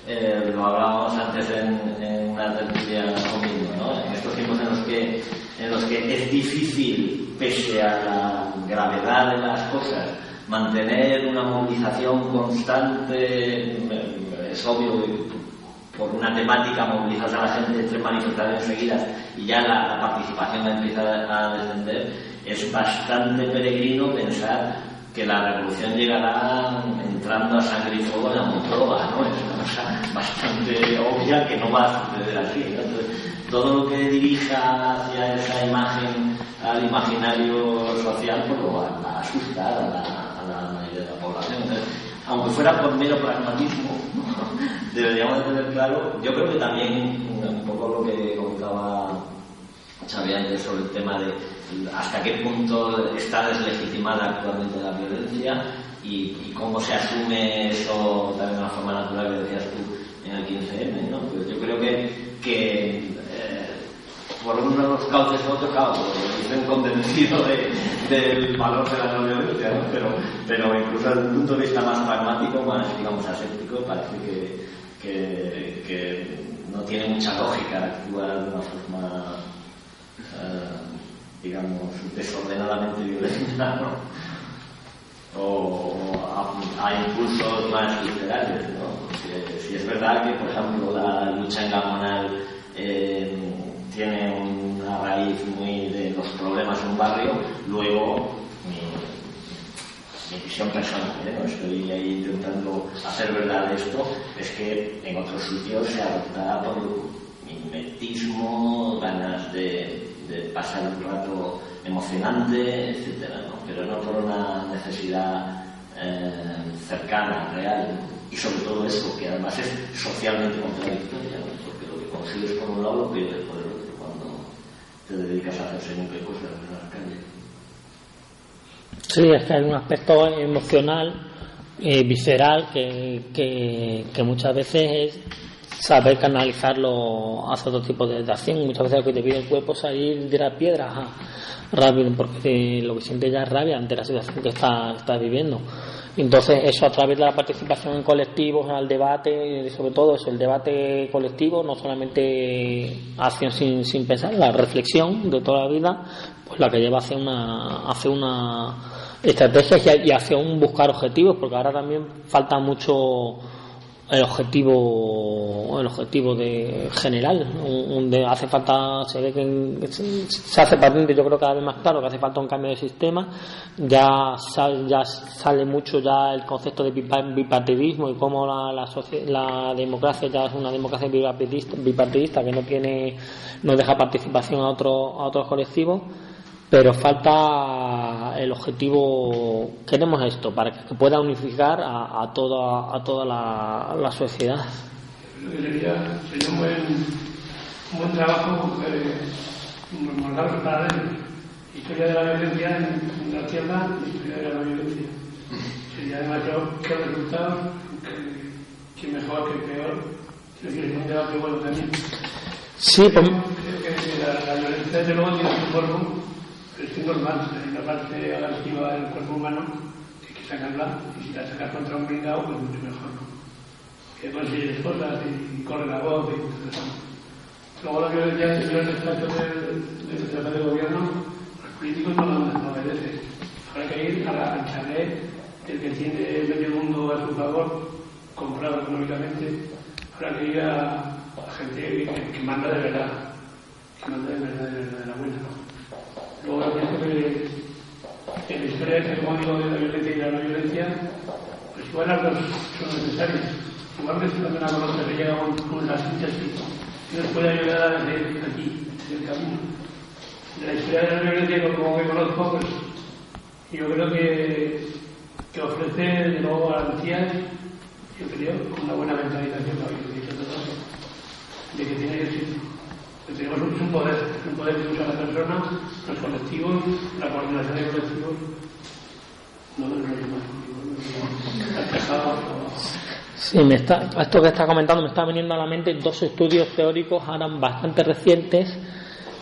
eh, lo hablábamos antes en, una tertulia conmigo, ¿no? En estos tiempos en los que en los que es difícil, pese a la gravedad de las cosas, mantener una movilización constante, eh, es obvio por una temática movilizas a la gente entre manifestaciones seguidas y ya la, participación empieza a descender, es bastante peregrino pensar que la revolución llegará entrando a sangre y fuego en la Moncloa, ¿no? Es una cosa bastante obvia que no va a suceder así. todo lo que dirija hacia esa imagen, al imaginario social, pues lo va a asustar a la, a la mayoría de la población. Aunque fuera por mero pragmatismo, deberíamos tener claro, yo creo que también un poco lo que comentaba Xavi antes sobre el tema de hasta qué punto está deslegitimada actualmente la violencia y, cómo se asume eso también de una forma natural que decías tú en el 15M, ¿no? Pues yo creo que, que eh, por uno de los cauces u otro cauce, estoy convencido de, del valor de la no violencia, ¿no? pero, pero incluso desde un punto de vista más pragmático, más digamos aséptico, parece que que, no tiene mucha lógica actuar de una forma, eh, digamos, desordenadamente violenta, o, a, impulsos más literarios. ¿no? Si, es verdad que, por ejemplo, la lucha en Gamonal eh, tiene una raíz muy de los problemas en un barrio, luego mi visión personal, ¿eh? estoy ahí intentando hacer verdad esto, es que en otros sitios se adopta por mimetismo, ganas de, pasar un rato emocionante, etcétera, ¿no? pero no por una necesidad eh, cercana, real, y sobre todo eso, que además es socialmente contradictoria, porque lo que consigues por un lado lo pierdes por el te dedicas a hacer según qué cosas en. Sí, es que hay un aspecto emocional, eh, visceral, que, que, muchas veces es saber canalizarlo hacia otro tipo de, acción. Muchas veces lo que te pide el cuerpo es salir de la piedra rápido, porque lo que siente ya es rabia ante la situación que está, está viviendo. Entonces, eso a través de la participación en colectivos, al debate, sobre todo eso, el debate colectivo, no solamente acción sin, sin pensar, la reflexión de toda la vida, pues la que lleva hacia una, hacia una estrategia y hacia un buscar objetivos, porque ahora también falta mucho el objetivo el objetivo de general donde hace falta se ve que se hace patente yo creo cada vez más claro que hace falta un cambio de sistema ya ya sale mucho ya el concepto de bipartidismo y cómo la, la, la democracia ya es una democracia bipartidista, que no tiene no deja participación a otros a otros colectivos pero falta el objetivo, queremos esto, para que pueda unificar a, toda, a toda la, la sociedad. Sería, sería un, buen, un buen trabajo eh, para historia de la violencia en, la tierra y historia de la violencia. Sería demasiado que resultado, que, que mejor que peor, es decir, un debate bueno también. Sí, pues... Creo que la, la violencia de luego tiene su forma es normal, hay una parte agresiva del cuerpo humano que hay que sacarla y si la sacas contra un blindado, pues mucho mejor. Que consigues cosas y, corre la voz y todo eso. Luego la violencia en el despacho del de, gobierno, los políticos no, no obedecen. Habrá que ir a la, al chalet del que tiene medio mundo a su favor, comprado económicamente. Habrá que ir a, a gente que, que, manda de verdad, que manda de verdad, de verdad, de la buena. Luego pienso que en la historia de este código de la violencia y la no violencia, pues igual las dos son necesarias. Igual que si también la conoce que llega con, con la síntesis que nos puede ayudar desde aquí, desde el camino. La historia de la violencia, como que conozco, pues yo creo que, que ofrece de nuevo garantías, yo creo, con una buena mentalización, lo de que tiene ser tenemos un poder, un poder que usa la persona, los colectivos, la coordinación de colectivos, no de los Sí, me está, esto que está comentando me está viniendo a la mente dos estudios teóricos ahora bastante recientes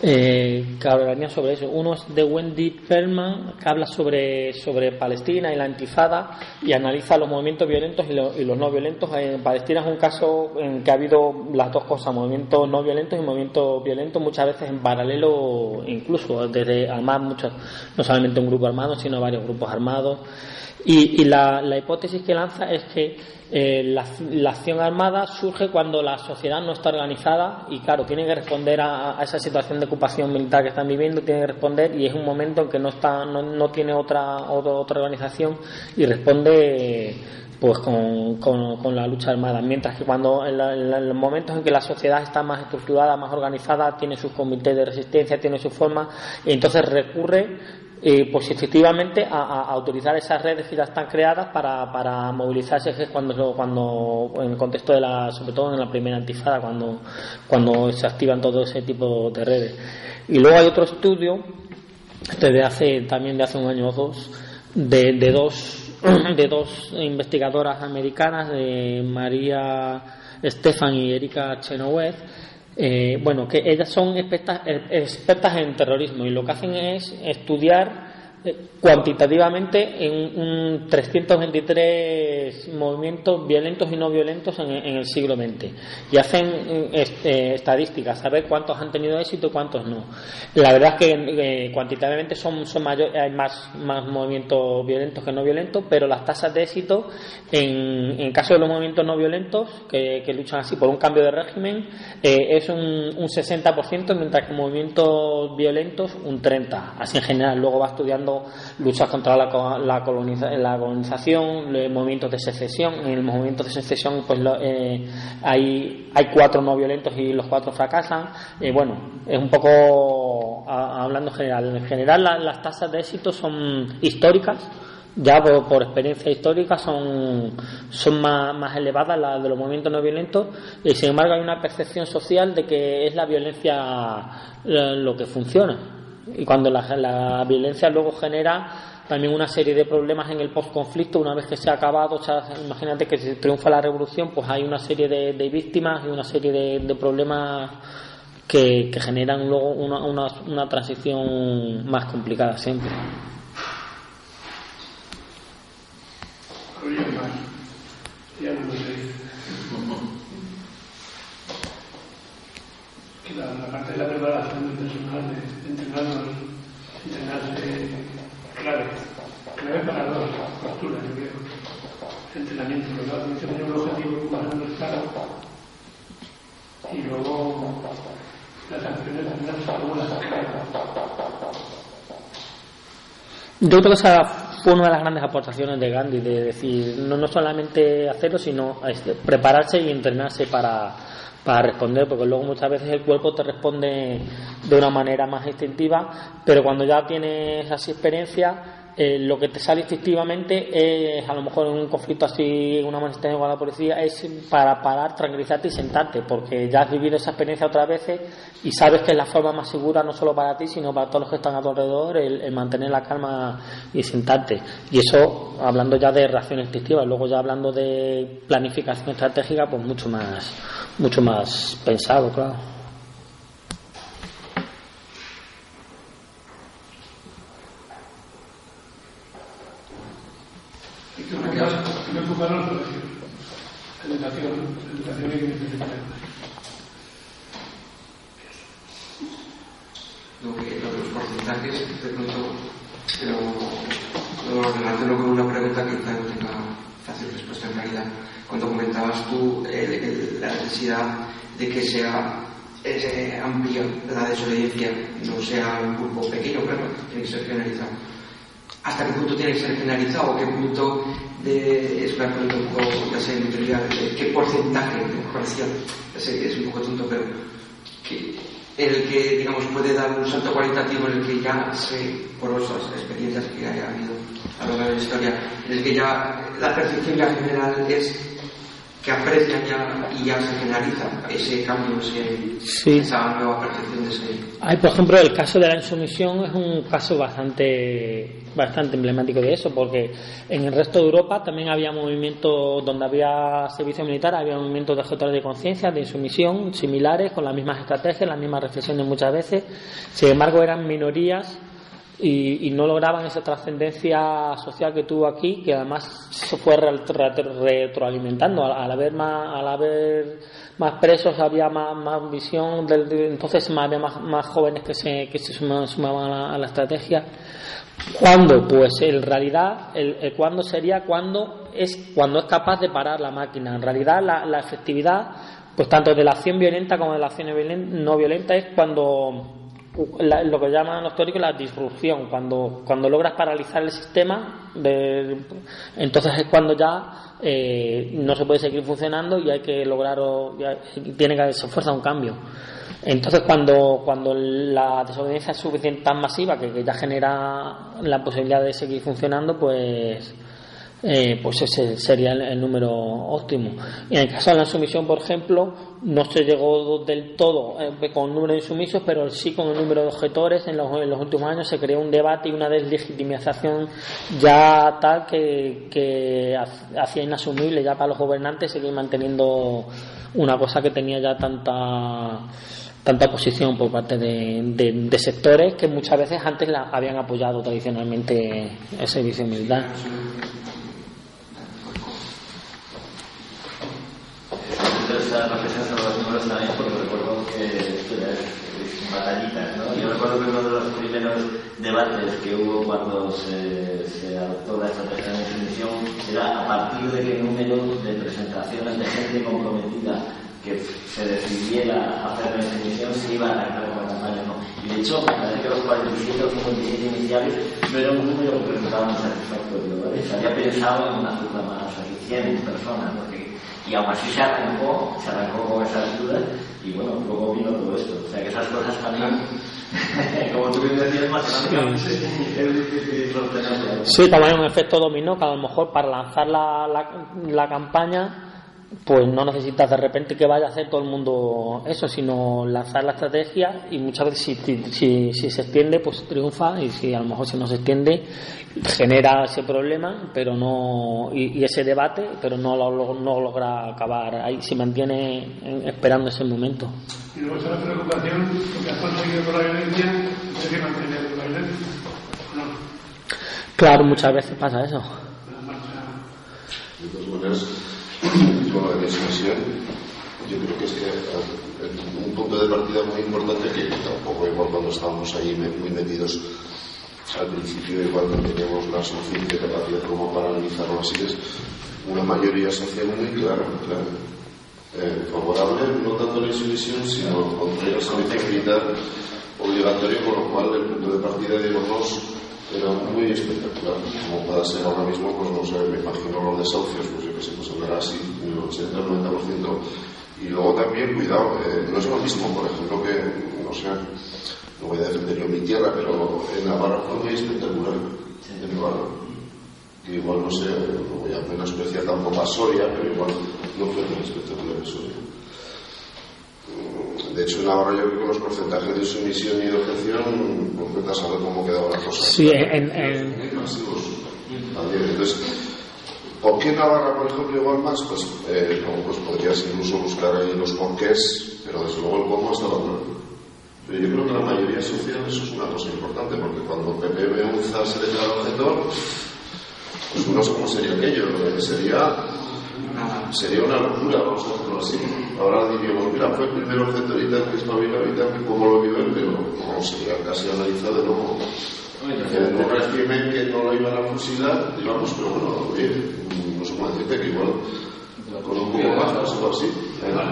eh, que hablarían sobre eso. Uno es de Wendy Perlman, que habla sobre, sobre Palestina y la antifada y analiza los movimientos violentos y, y, los no violentos. En Palestina es un caso en que ha habido las dos cosas, movimientos no violentos y movimientos violentos, muchas veces en paralelo, incluso desde armar muchos, no solamente un grupo armado, sino varios grupos armados. Y, y la, la hipótesis que lanza es que eh, la, acción armada surge cuando la sociedad no está organizada y, claro, tiene que responder a, esa situación de ocupación militar que están viviendo, tiene que responder y es un momento en que no, está, no, tiene otra, otra, organización y responde pues con, con, la lucha armada. Mientras que cuando en, en, los momentos en que la sociedad está más estructurada, más organizada, tiene sus comités de resistencia, tiene su forma, entonces recurre eh, pues efectivamente a, utilizar esas redes que ya están creadas para, para movilizarse cuando, cuando en el contexto de la, sobre todo en la primera antifada, cuando, cuando se activan todo ese tipo de redes. Y luego hay otro estudio, este de hace, también de hace un año o dos, de, de dos, *clears throat* de dos investigadoras americanas, de María Estefan y Erika Chenoweth, eh, bueno, que ellas son expertas, expertas en terrorismo y lo que hacen es estudiar cuantitativamente en un 323 movimientos violentos y no violentos en, el siglo XX y hacen este, estadísticas, saber cuántos han tenido éxito y cuántos no. La verdad es que eh, cuantitativamente son, son mayor, hay más, más movimientos violentos que no violentos, pero las tasas de éxito en, en caso de los movimientos no violentos que, luchan así por un cambio de régimen eh, es un, un 60%, mientras que movimientos violentos un 30%. Así en general, luego va estudiando luchas contra la, la, la colonización, movimientos de secesión. En el movimiento de secesión, pues eh, hay, hay cuatro no violentos y los cuatro fracasan. Eh, bueno, es un poco hablando general. En general, las tasas de éxito son históricas ya por, experiencia histórica son, son más, más, elevadas las de los movimientos no violentos y sin embargo hay una percepción social de que es la violencia lo que funciona y cuando la, violencia luego genera también una serie de problemas en el postconflicto una vez que se ha acabado imagínate que si triunfa la revolución pues hay una serie de, víctimas y una serie de, problemas que, generan luego una, una, transición más complicada siempre no lo sé. Que la, parte de la preparación del personal, de, entrenarnos, entrenarse clave, clave para dos posturas, yo creo. Entrenamiento, ¿verdad? Tiene que un objetivo más claro y luego las acciones también cómo las. Yo creo que esa fue una de las grandes aportaciones de Gandhi, de decir, no, no solamente hacerlo, sino este, prepararse y entrenarse para, para responder, porque luego muchas veces el cuerpo te responde de una manera más instintiva, pero cuando ya tienes así experiencia, eh, lo que te sale instintivamente es, a lo mejor en un conflicto así, una manifestación con la policía, es para parar, tranquilizarte y sentarte, porque ya has vivido esa experiencia otras veces y sabes que es la forma más segura, no solo para ti, sino para todos los que están a tu alrededor, el, mantener la calma y sentarte. Y eso, hablando ya de reacción instintiva, luego ya hablando de planificación estratégica, pues mucho más, mucho más pensado, claro. Lo que, los porcentajes, de pronto, pero lo relaciono con una pregunta que quizá no tenga fácil respuesta en realidad. Cuando comentabas tú la necesidad de que sea amplia la desobediencia, no sea un grupo pequeño, pero tiene que ser generalizado. ¿Hasta qué punto tiene que ser generalizado? ¿Qué punto de, es una pregunta un poco, ya sé, de qué porcentaje de corrección, es un poco tonto, pero que, en el que, digamos, puede dar un salto cualitativo en el que ya sé, por otras experiencias que haya habido a lo largo de la historia, en el que ya la percepción ya general es que aprecian ya y ya se generaliza ese cambio, ese, esa nueva percepción de ese. Hay, por ejemplo, el caso de la insumisión es un caso bastante, bastante emblemático de eso, porque en el resto de Europa también había movimientos donde había servicio militar, había movimientos de gestores de conciencia, de insumisión, similares, con las mismas estrategias, las mismas reflexiones muchas veces. Sin embargo, eran minorías y, no lograban esa trascendencia social que tuvo aquí, que además se fue retroalimentando. Al, haber más, al haber más presos había más, visión, del, entonces había más, jóvenes que se, que se sumaban, a, la, estrategia. ¿Cuándo? Pues en realidad, el, el cuándo sería cuando es, cuando es capaz de parar la máquina. En realidad, la, la efectividad, pues tanto de la acción violenta como de la acción no violenta, es cuando lo que llaman los teóricos la disrupción, cuando, cuando logras paralizar el sistema, entonces es cuando ya eh, no se puede seguir funcionando y hay que lograr, tiene que hacer fuerza un cambio. Entonces, cuando, cuando la desobediencia es suficiente, tan masiva que, que ya genera la posibilidad de seguir funcionando, pues eh, pues ese sería el, número óptimo. en el caso de la insumisión, por ejemplo, no se llegó del todo eh, con el número de insumisos, pero sí con el número de objetores. En los, últimos años se creó un debate y una deslegitimización ya tal que, que hacía inasumible ya para los gobernantes seguir manteniendo una cosa que tenía ya tanta tanta oposición por parte de, de, sectores que muchas veces antes la habían apoyado tradicionalmente el servicio militar. Esta reflexión sobre los números también porque recuerdo que es batallitas, ¿no? Yo recuerdo que uno de los primeros debates que hubo cuando se, se adoptó la estrategia de definición era a partir de qué número de presentaciones de gente comprometida que se decidiera hacer la definición se iba a arrancar con la campaña, ¿no? Y de hecho, me parece que los 47 o 57 iniciales no era un número que resultaba muy satisfactorio, ¿vale? Se había pensado en una cifra más, así 100 personas, ¿no? Y aún así se arrancó, se arrancó con esas dudas y bueno, luego vino todo esto. O sea que esas cosas también, *laughs* como tú bien decías, matemáticamente es difícil sostenerlo. Sí, también un efecto dominó que a lo mejor para lanzar la, la, la campaña pues no necesitas de repente que vaya a hacer todo el mundo eso, sino lanzar la estrategia y muchas veces si, si, si, se extiende, pues triunfa y si a lo mejor si no se extiende, genera ese problema pero no y, y ese debate, pero no lo, no logra acabar ahí, se mantiene esperando ese momento. Y luego está la preocupación, porque has conseguido con la violencia, hay que mantener la violencia. No. Claro, muchas veces pasa eso. De todas maneras, con la discusión, yo creo que es que un punto de partida muy importante que tampoco igual cuando estábamos ahí muy metidos al principio igual no teníamos la suficiente capacidad como para analizarlo así es una mayoría social muy clara, clara. Eh, favorable no tanto a la insumisión sino contra el servicio militar obligatorio con lo cual el punto de partida digamos era muy espectacular como pueda ser ahora mismo pues no sé me imagino los desahucios pues yo que sé pues andará así el 80 el 90% y luego también cuidado eh, no es lo mismo por ejemplo que no sé no voy a defender yo mi tierra pero en Navarra fue muy espectacular en Navarra. Que igual no sé no voy a menospreciar tampoco a Soria pero igual no fue tan espectacular en Soria de hecho, en Navarra yo creo que los porcentajes de sumisión y de objeción, pues vete a saber cómo quedaba la cosa. Sí, en, en... Entonces, ¿por qué Navarra, por ejemplo, igual más? Pues, eh, no, pues podrías incluso buscar ahí los porqués, pero desde luego el cómo estaba claro. Pero yo creo que la mayoría social eso es una cosa importante, porque cuando Pepe Beunza se declara objetor, pues no sé cómo sería aquello, sería sería una locura, vamos a hacerlo así. Ahora diríamos, mira, fue el primer objeto que es Pavila y tal, que cómo lo vio él, pero no, sería casi analizado de nuevo. El régimen que no lo iban a fusilar, digamos, pero bueno, oye, no sé cómo decirte que igual con un poco más, no sé así. Además,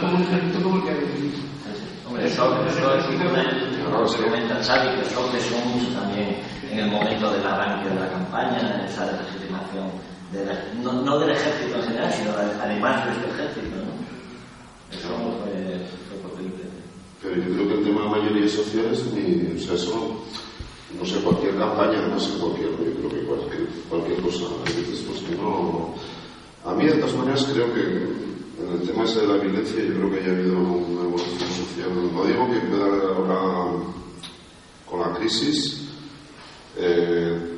como un ejército como el que hay. Hombre, eso, eso es un se comenta, Xavi, que eso pesó mucho también en el momento del arranque de la campaña, esa legitimación de la, no, no, del ejército en general, sino además de este ejército. ¿no? Eso fue, fue potente. Pero yo creo que el tema de mayoría social es mi, o sea, eso, no sé, cualquier campaña, además en cualquier, yo creo que cualquier, cualquier cosa, pues que no. A mí, de todas maneras, creo que en el tema ese de la violencia, yo creo que haya habido una evolución social. No digo que pueda haber ahora con la crisis. Eh,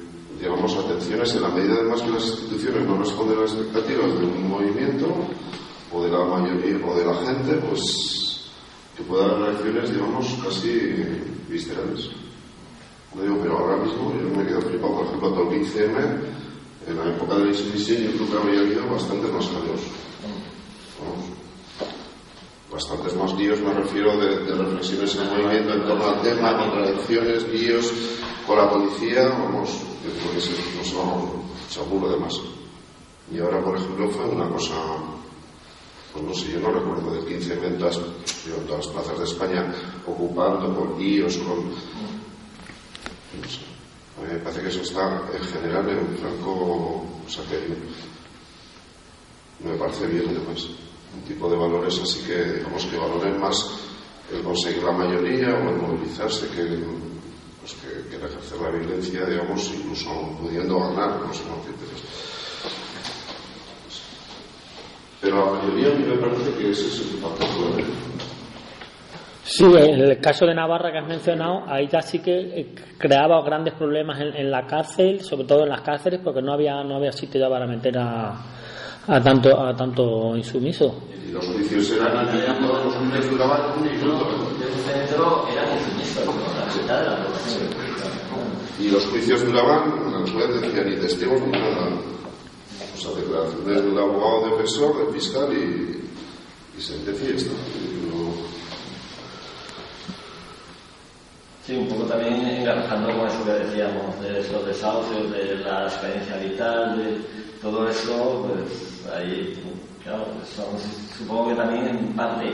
digamos, atenciones en la medida además que las instituciones no responden a las expectativas de un movimiento o de la mayoría o de la gente, pues que pueda haber reacciones, digamos, casi viscerales. No digo, pero ahora mismo yo me quedo flipado, por ejemplo, todo el 15M, en la época de la insumisión, yo creo que habría habido bastantes más jaleos. Bastantes más líos, me refiero de, reflexiones en movimiento en torno al tema, contradicciones, líos con la policía, vamos, se, no se, vamos, seguro de más. Y ahora, por ejemplo, fue una cosa, pues no sé, yo no recuerdo de 15 ventas en todas las plazas de España ocupando con líos, con. No sé. A mí me parece que eso está en general en un franco. O sea, que me parece bien, además. Un tipo de valores así que, digamos, que valoren más el conseguir la mayoría o el movilizarse que pues que, que ejercer la violencia, digamos, incluso pudiendo ganar, no sé decirte. Pero la mayoría a mí me parece que ese es el factor clave. Sí, en el caso de Navarra que has mencionado, ahí ya sí que eh, creaba grandes problemas en, en, la cárcel, sobre todo en las cárceles, porque no había no había sitio ya para meter a, a tanto a tanto insumiso. Y los juicios eran todos los juicios duraban un minuto. El centro era insumiso, la mitad de la. Y los juicios duraban, los jueces decían ni testigos ni nada. O sea, declaraciones del abogado defensor, del fiscal y, y sentencia y esto. Sí, un poco también engarrando con eso que decíamos, de estos desahucios, de la experiencia vital, de todo eso, pues ahí, claro, supongo que también en parte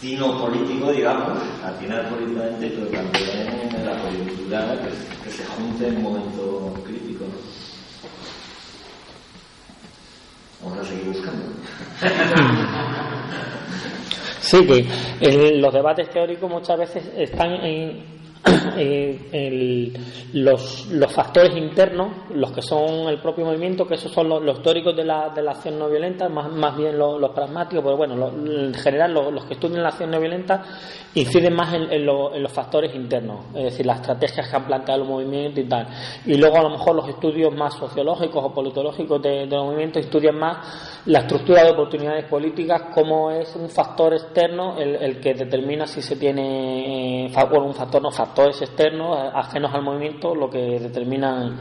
tino político, digamos, atinar políticamente, pero también en la coyuntura que, se junte en un momento crítico. Vamos a seguir buscando. *laughs* Sí, que los debates teóricos muchas veces están en, eh, los, los, factores internos, los que son el propio movimiento, que esos son los, teóricos de la, de la, acción no violenta, más, más bien los, pragmáticos, pero bueno, en general los, que estudian la acción no violenta inciden más en, los factores internos, es decir, las estrategias que han planteado los movimientos y tal. Y luego a lo mejor los estudios más sociológicos o politológicos de, los movimientos estudian más la estructura de oportunidades políticas, como es un factor externo el, el que determina si se tiene, eh, bueno, un factor no factor factores externos, ajenos al movimiento, lo que determinan.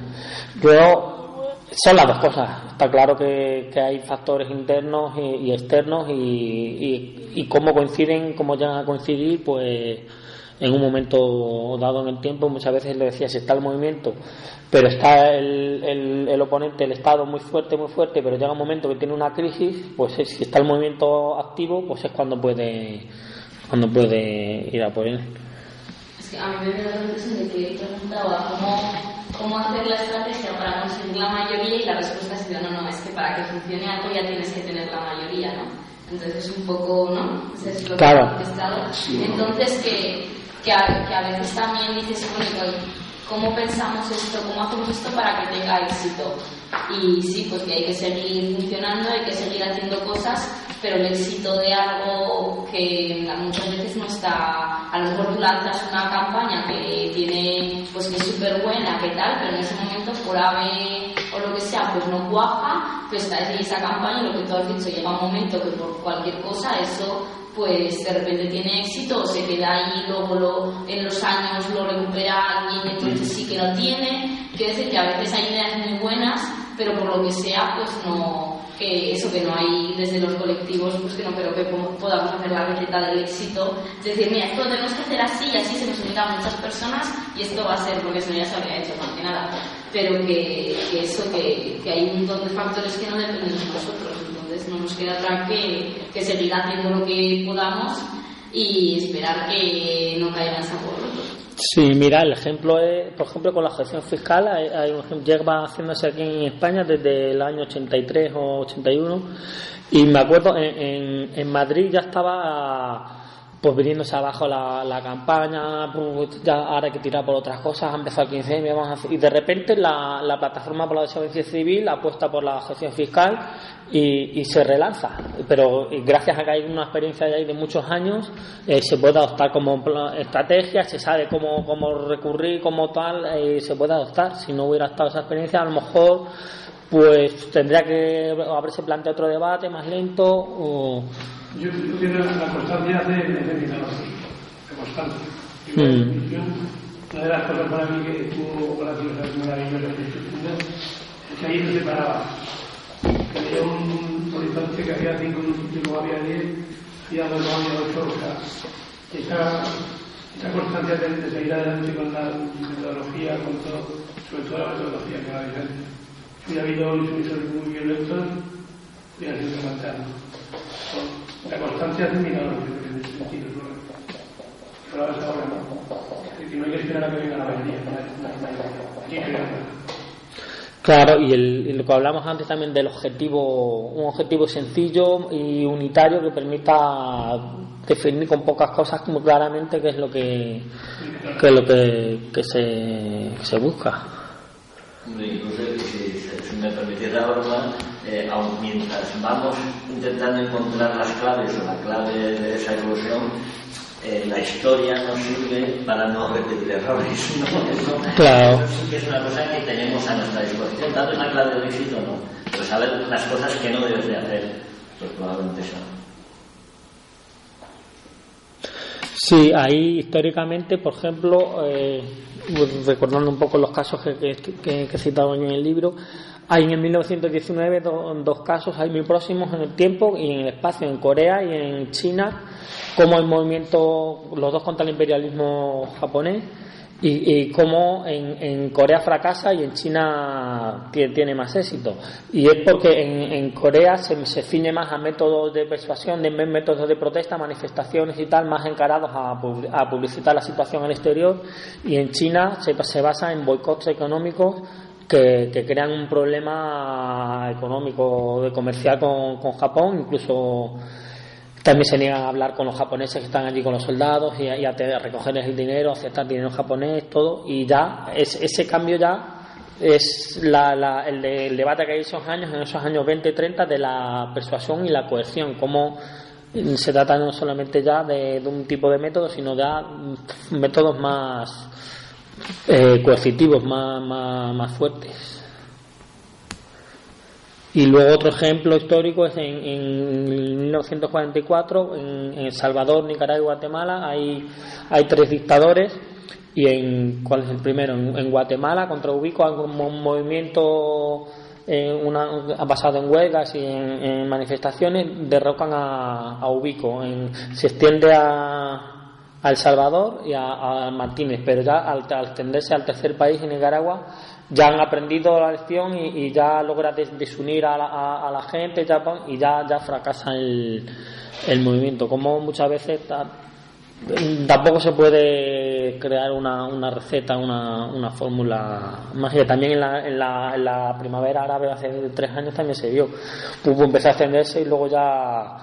Yo, son las dos cosas. Está claro que, hay factores internos y, externos y, y, cómo coinciden, cómo llegan a coincidir, pues en un momento dado en el tiempo, muchas veces le decía, si está el movimiento, pero está el, el, el, oponente, el Estado muy fuerte, muy fuerte, pero llega un momento que tiene una crisis, pues si está el movimiento activo, pues es cuando puede, cuando puede ir a por él a mí me da la impresión de que preguntaba cómo, cómo hacer la estrategia para conseguir la mayoría y la respuesta ha sido no, no, es que para que funcione algo ya tienes que tener la mayoría, ¿no? Entonces es un poco, ¿no? es lo claro. que he. Entonces que, que, a, que a veces también dices, bueno, ¿cómo pensamos esto? ¿Cómo hacemos esto para que tenga éxito? Y sí, pues que hay que seguir funcionando, hay que seguir haciendo cosas, pero el éxito de algo que muchas veces no está, a lo mejor tú lanzas una campaña que tiene, pues que es súper buena, que tal, pero en ese momento por ave o lo que sea, pues no cuaja, pues está esa campaña y lo que tú has dicho, llega un momento que por cualquier cosa eso pues de repente tiene éxito o se queda ahí luego lo, en los años lo recupera alguien entonces sí que lo tiene. Quiero decir que a veces hay ideas muy buenas pero por lo que sea pues no que eso que no hay desde los colectivos, pues que no creo que podamos hacer la receta del éxito. Es decir, mira, esto lo tenemos que hacer así y así se nos unirá a muchas personas y esto va a ser, porque eso ya se habría hecho más que nada. Pero que, eso, que, que, hay un montón de factores que no dependen de nosotros. Entonces no nos queda otra que, que seguir haciendo lo que podamos y esperar que no caigan saco Sí, mira, el ejemplo es, por ejemplo, con la gestión fiscal, hay, un lleva haciéndose aquí en España desde el año 83 o 81, y me acuerdo, en, en Madrid ya estaba pues viniéndose abajo la, la campaña, pues ya ahora hay que tirar por otras cosas, ha empezado el 15 y de repente la, la plataforma por la desobediencia civil apuesta por la gestión fiscal y, y, se relanza. Pero gracias a que hay una experiencia de ahí de muchos años, eh, se puede adoptar como estrategia, se sabe cómo, cómo recurrir, como tal, eh, se puede adoptar. Si no hubiera estado esa experiencia, a lo mejor pues tendría que haberse planteado otro debate más lento o yo, tengo la constancia de, de mi trabajo, de constancia. Mm. Una de las cosas para mí que maravillosa es que ahí no se paraba. Había un horizonte que había cinco minutos y luego había diez, y a dos no había ocho. O sea, esa, esa constancia de, de, seguir adelante con la metodología, con todo, sobre todo la metodología que era diferente. Si ha habido insumisiones muy violentos, y así se mantener. La constancia es minadora en ese sentido. Pero ahora ahora no. que no hay que esperar a que venga la mayoría. Hay que Claro, y, el, y, lo que hablamos antes también del objetivo, un objetivo sencillo y unitario que permita definir con pocas cosas claramente qué es lo que, qué es lo que, que se, se busca. Incluso, si, si me permitís la broma, eh, mientras vamos intentando encontrar las claves o la clave de esa evolución, eh, la historia nos sirve para no repetir errores. ¿no? Eso, claro. *laughs* eso sí que es una cosa que tenemos a nuestra disposición. Tanto una clave de éxito no, pero saber las cosas que no debes de hacer, pues probablemente eso. Sí, ahí históricamente, por ejemplo, eh, recordando un poco los casos que, que, que, que he citado en el libro, hay en 1919 dos casos hay muy próximos en el tiempo y en el espacio, en Corea y en China, como el movimiento, los dos contra el imperialismo japonés, y, y cómo en, en, Corea fracasa y en China tiene, más éxito. Y es porque en, en Corea se, se, más a métodos de persuasión, de métodos de protesta, manifestaciones y tal, más encarados a, a publicitar la situación al exterior, y en China se, se basa en boicots económicos que, crean un problema económico, de comercial con, con Japón, incluso también se niegan a hablar con los japoneses que están allí con los soldados y, a, recogerles el dinero, aceptar dinero japonés, todo. Y ya es, ese cambio ya es el, debate que hay esos años, en esos años 20 y 30, de la persuasión y la coerción. Cómo se trata no solamente ya de, un tipo de método, sino ya métodos más eh, coercitivos, más, más, más fuertes. Y luego otro ejemplo histórico es en, en 1944, en, El Salvador, Nicaragua y Guatemala, hay, hay tres dictadores. Y en, ¿cuál es el primero? En, Guatemala, contra Ubico, hay un movimiento eh, una, ha pasado en huelgas y en, manifestaciones, derrocan a, Ubico. se extiende a, a, El Salvador y a, Martínez, pero ya al, al extenderse al tercer país, en Nicaragua, ya han aprendido la lección y, ya logra desunir a la, a, la gente y ya, ya fracasa el, movimiento. Como muchas veces tampoco se puede crear una, receta, una, una fórmula mágica. También en la, en, la, en la primavera árabe hace tres años también se vio. Hubo, empezó a extenderse y luego ya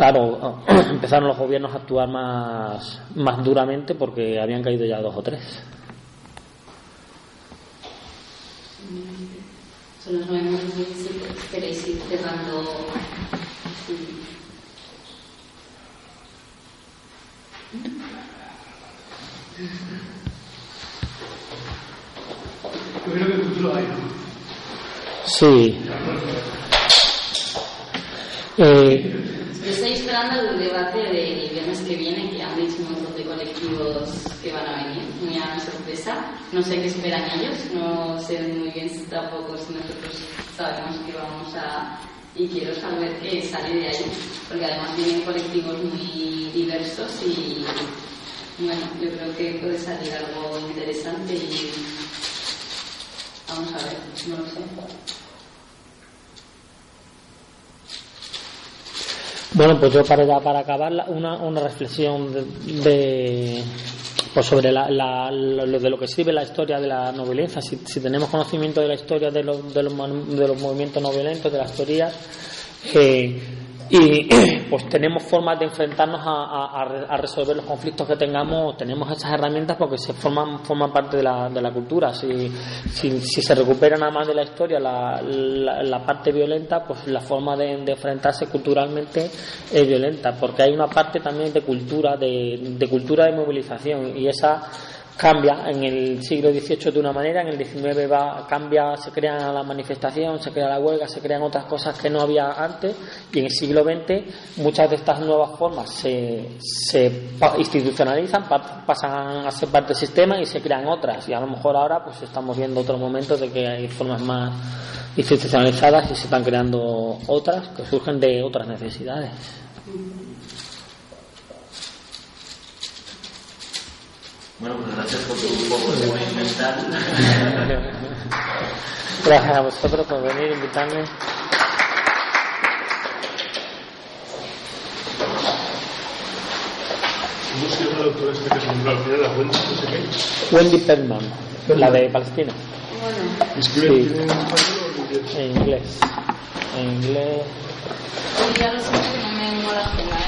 claro, *clears throat* empezaron los gobiernos a actuar más, más duramente porque habían caído ya dos o tres. Son los nueve meses queréis ir cerrando. Yo creo que el futuro hay. Sí. Eh, Estoy esperando el debate del viernes que viene, que han dicho un montón de colectivos que van a venir, muy a mi sorpresa. No sé qué esperan ellos, no sé muy bien tampoco si nosotros sabemos que vamos a... Y quiero saber qué sale de ahí, porque además vienen colectivos muy diversos y bueno, yo creo que puede salir algo interesante y vamos a ver, no lo sé. Bueno, pues yo para, para acabar una, una reflexión de, pues sobre la, lo, de lo que sirve la historia de la no violencia. Si, tenemos conocimiento de la historia de los, de los, de los movimientos no violentos, de las teorías, eh, y *clears throat* pues tenemos formas de enfrentarnos a, resolver los conflictos que tengamos, tenemos esas herramientas porque se forman, forman parte de la, de la cultura. Si, si, se recupera nada más de la historia la, la, parte violenta, pues la forma de, enfrentarse culturalmente es violenta, porque hay una parte también de cultura, de, de cultura de movilización, y esa cambia en el siglo XVIII de una manera, en el XIX va, cambia, se crea la manifestación, se crea la huelga, se crean otras cosas que no había antes y en el siglo XX muchas de estas nuevas formas se, se institucionalizan, pasan a ser parte del sistema y se crean otras y a lo mejor ahora pues estamos viendo otros momentos de que hay formas más institucionalizadas y se están creando otras que surgen de otras necesidades. Bueno, pues gracias por tu poco de mental. Gracias a vosotros por venir, invitarme. ¿Cómo se llama la doctora esta que se nombró al final? La Wendy, no sé qué. Wendy Perlman, la de Palestina. Bueno. ¿Escribe Sí. en español o en inglés? En inglés. En inglés. Ya lo sé que no me mola ¿eh?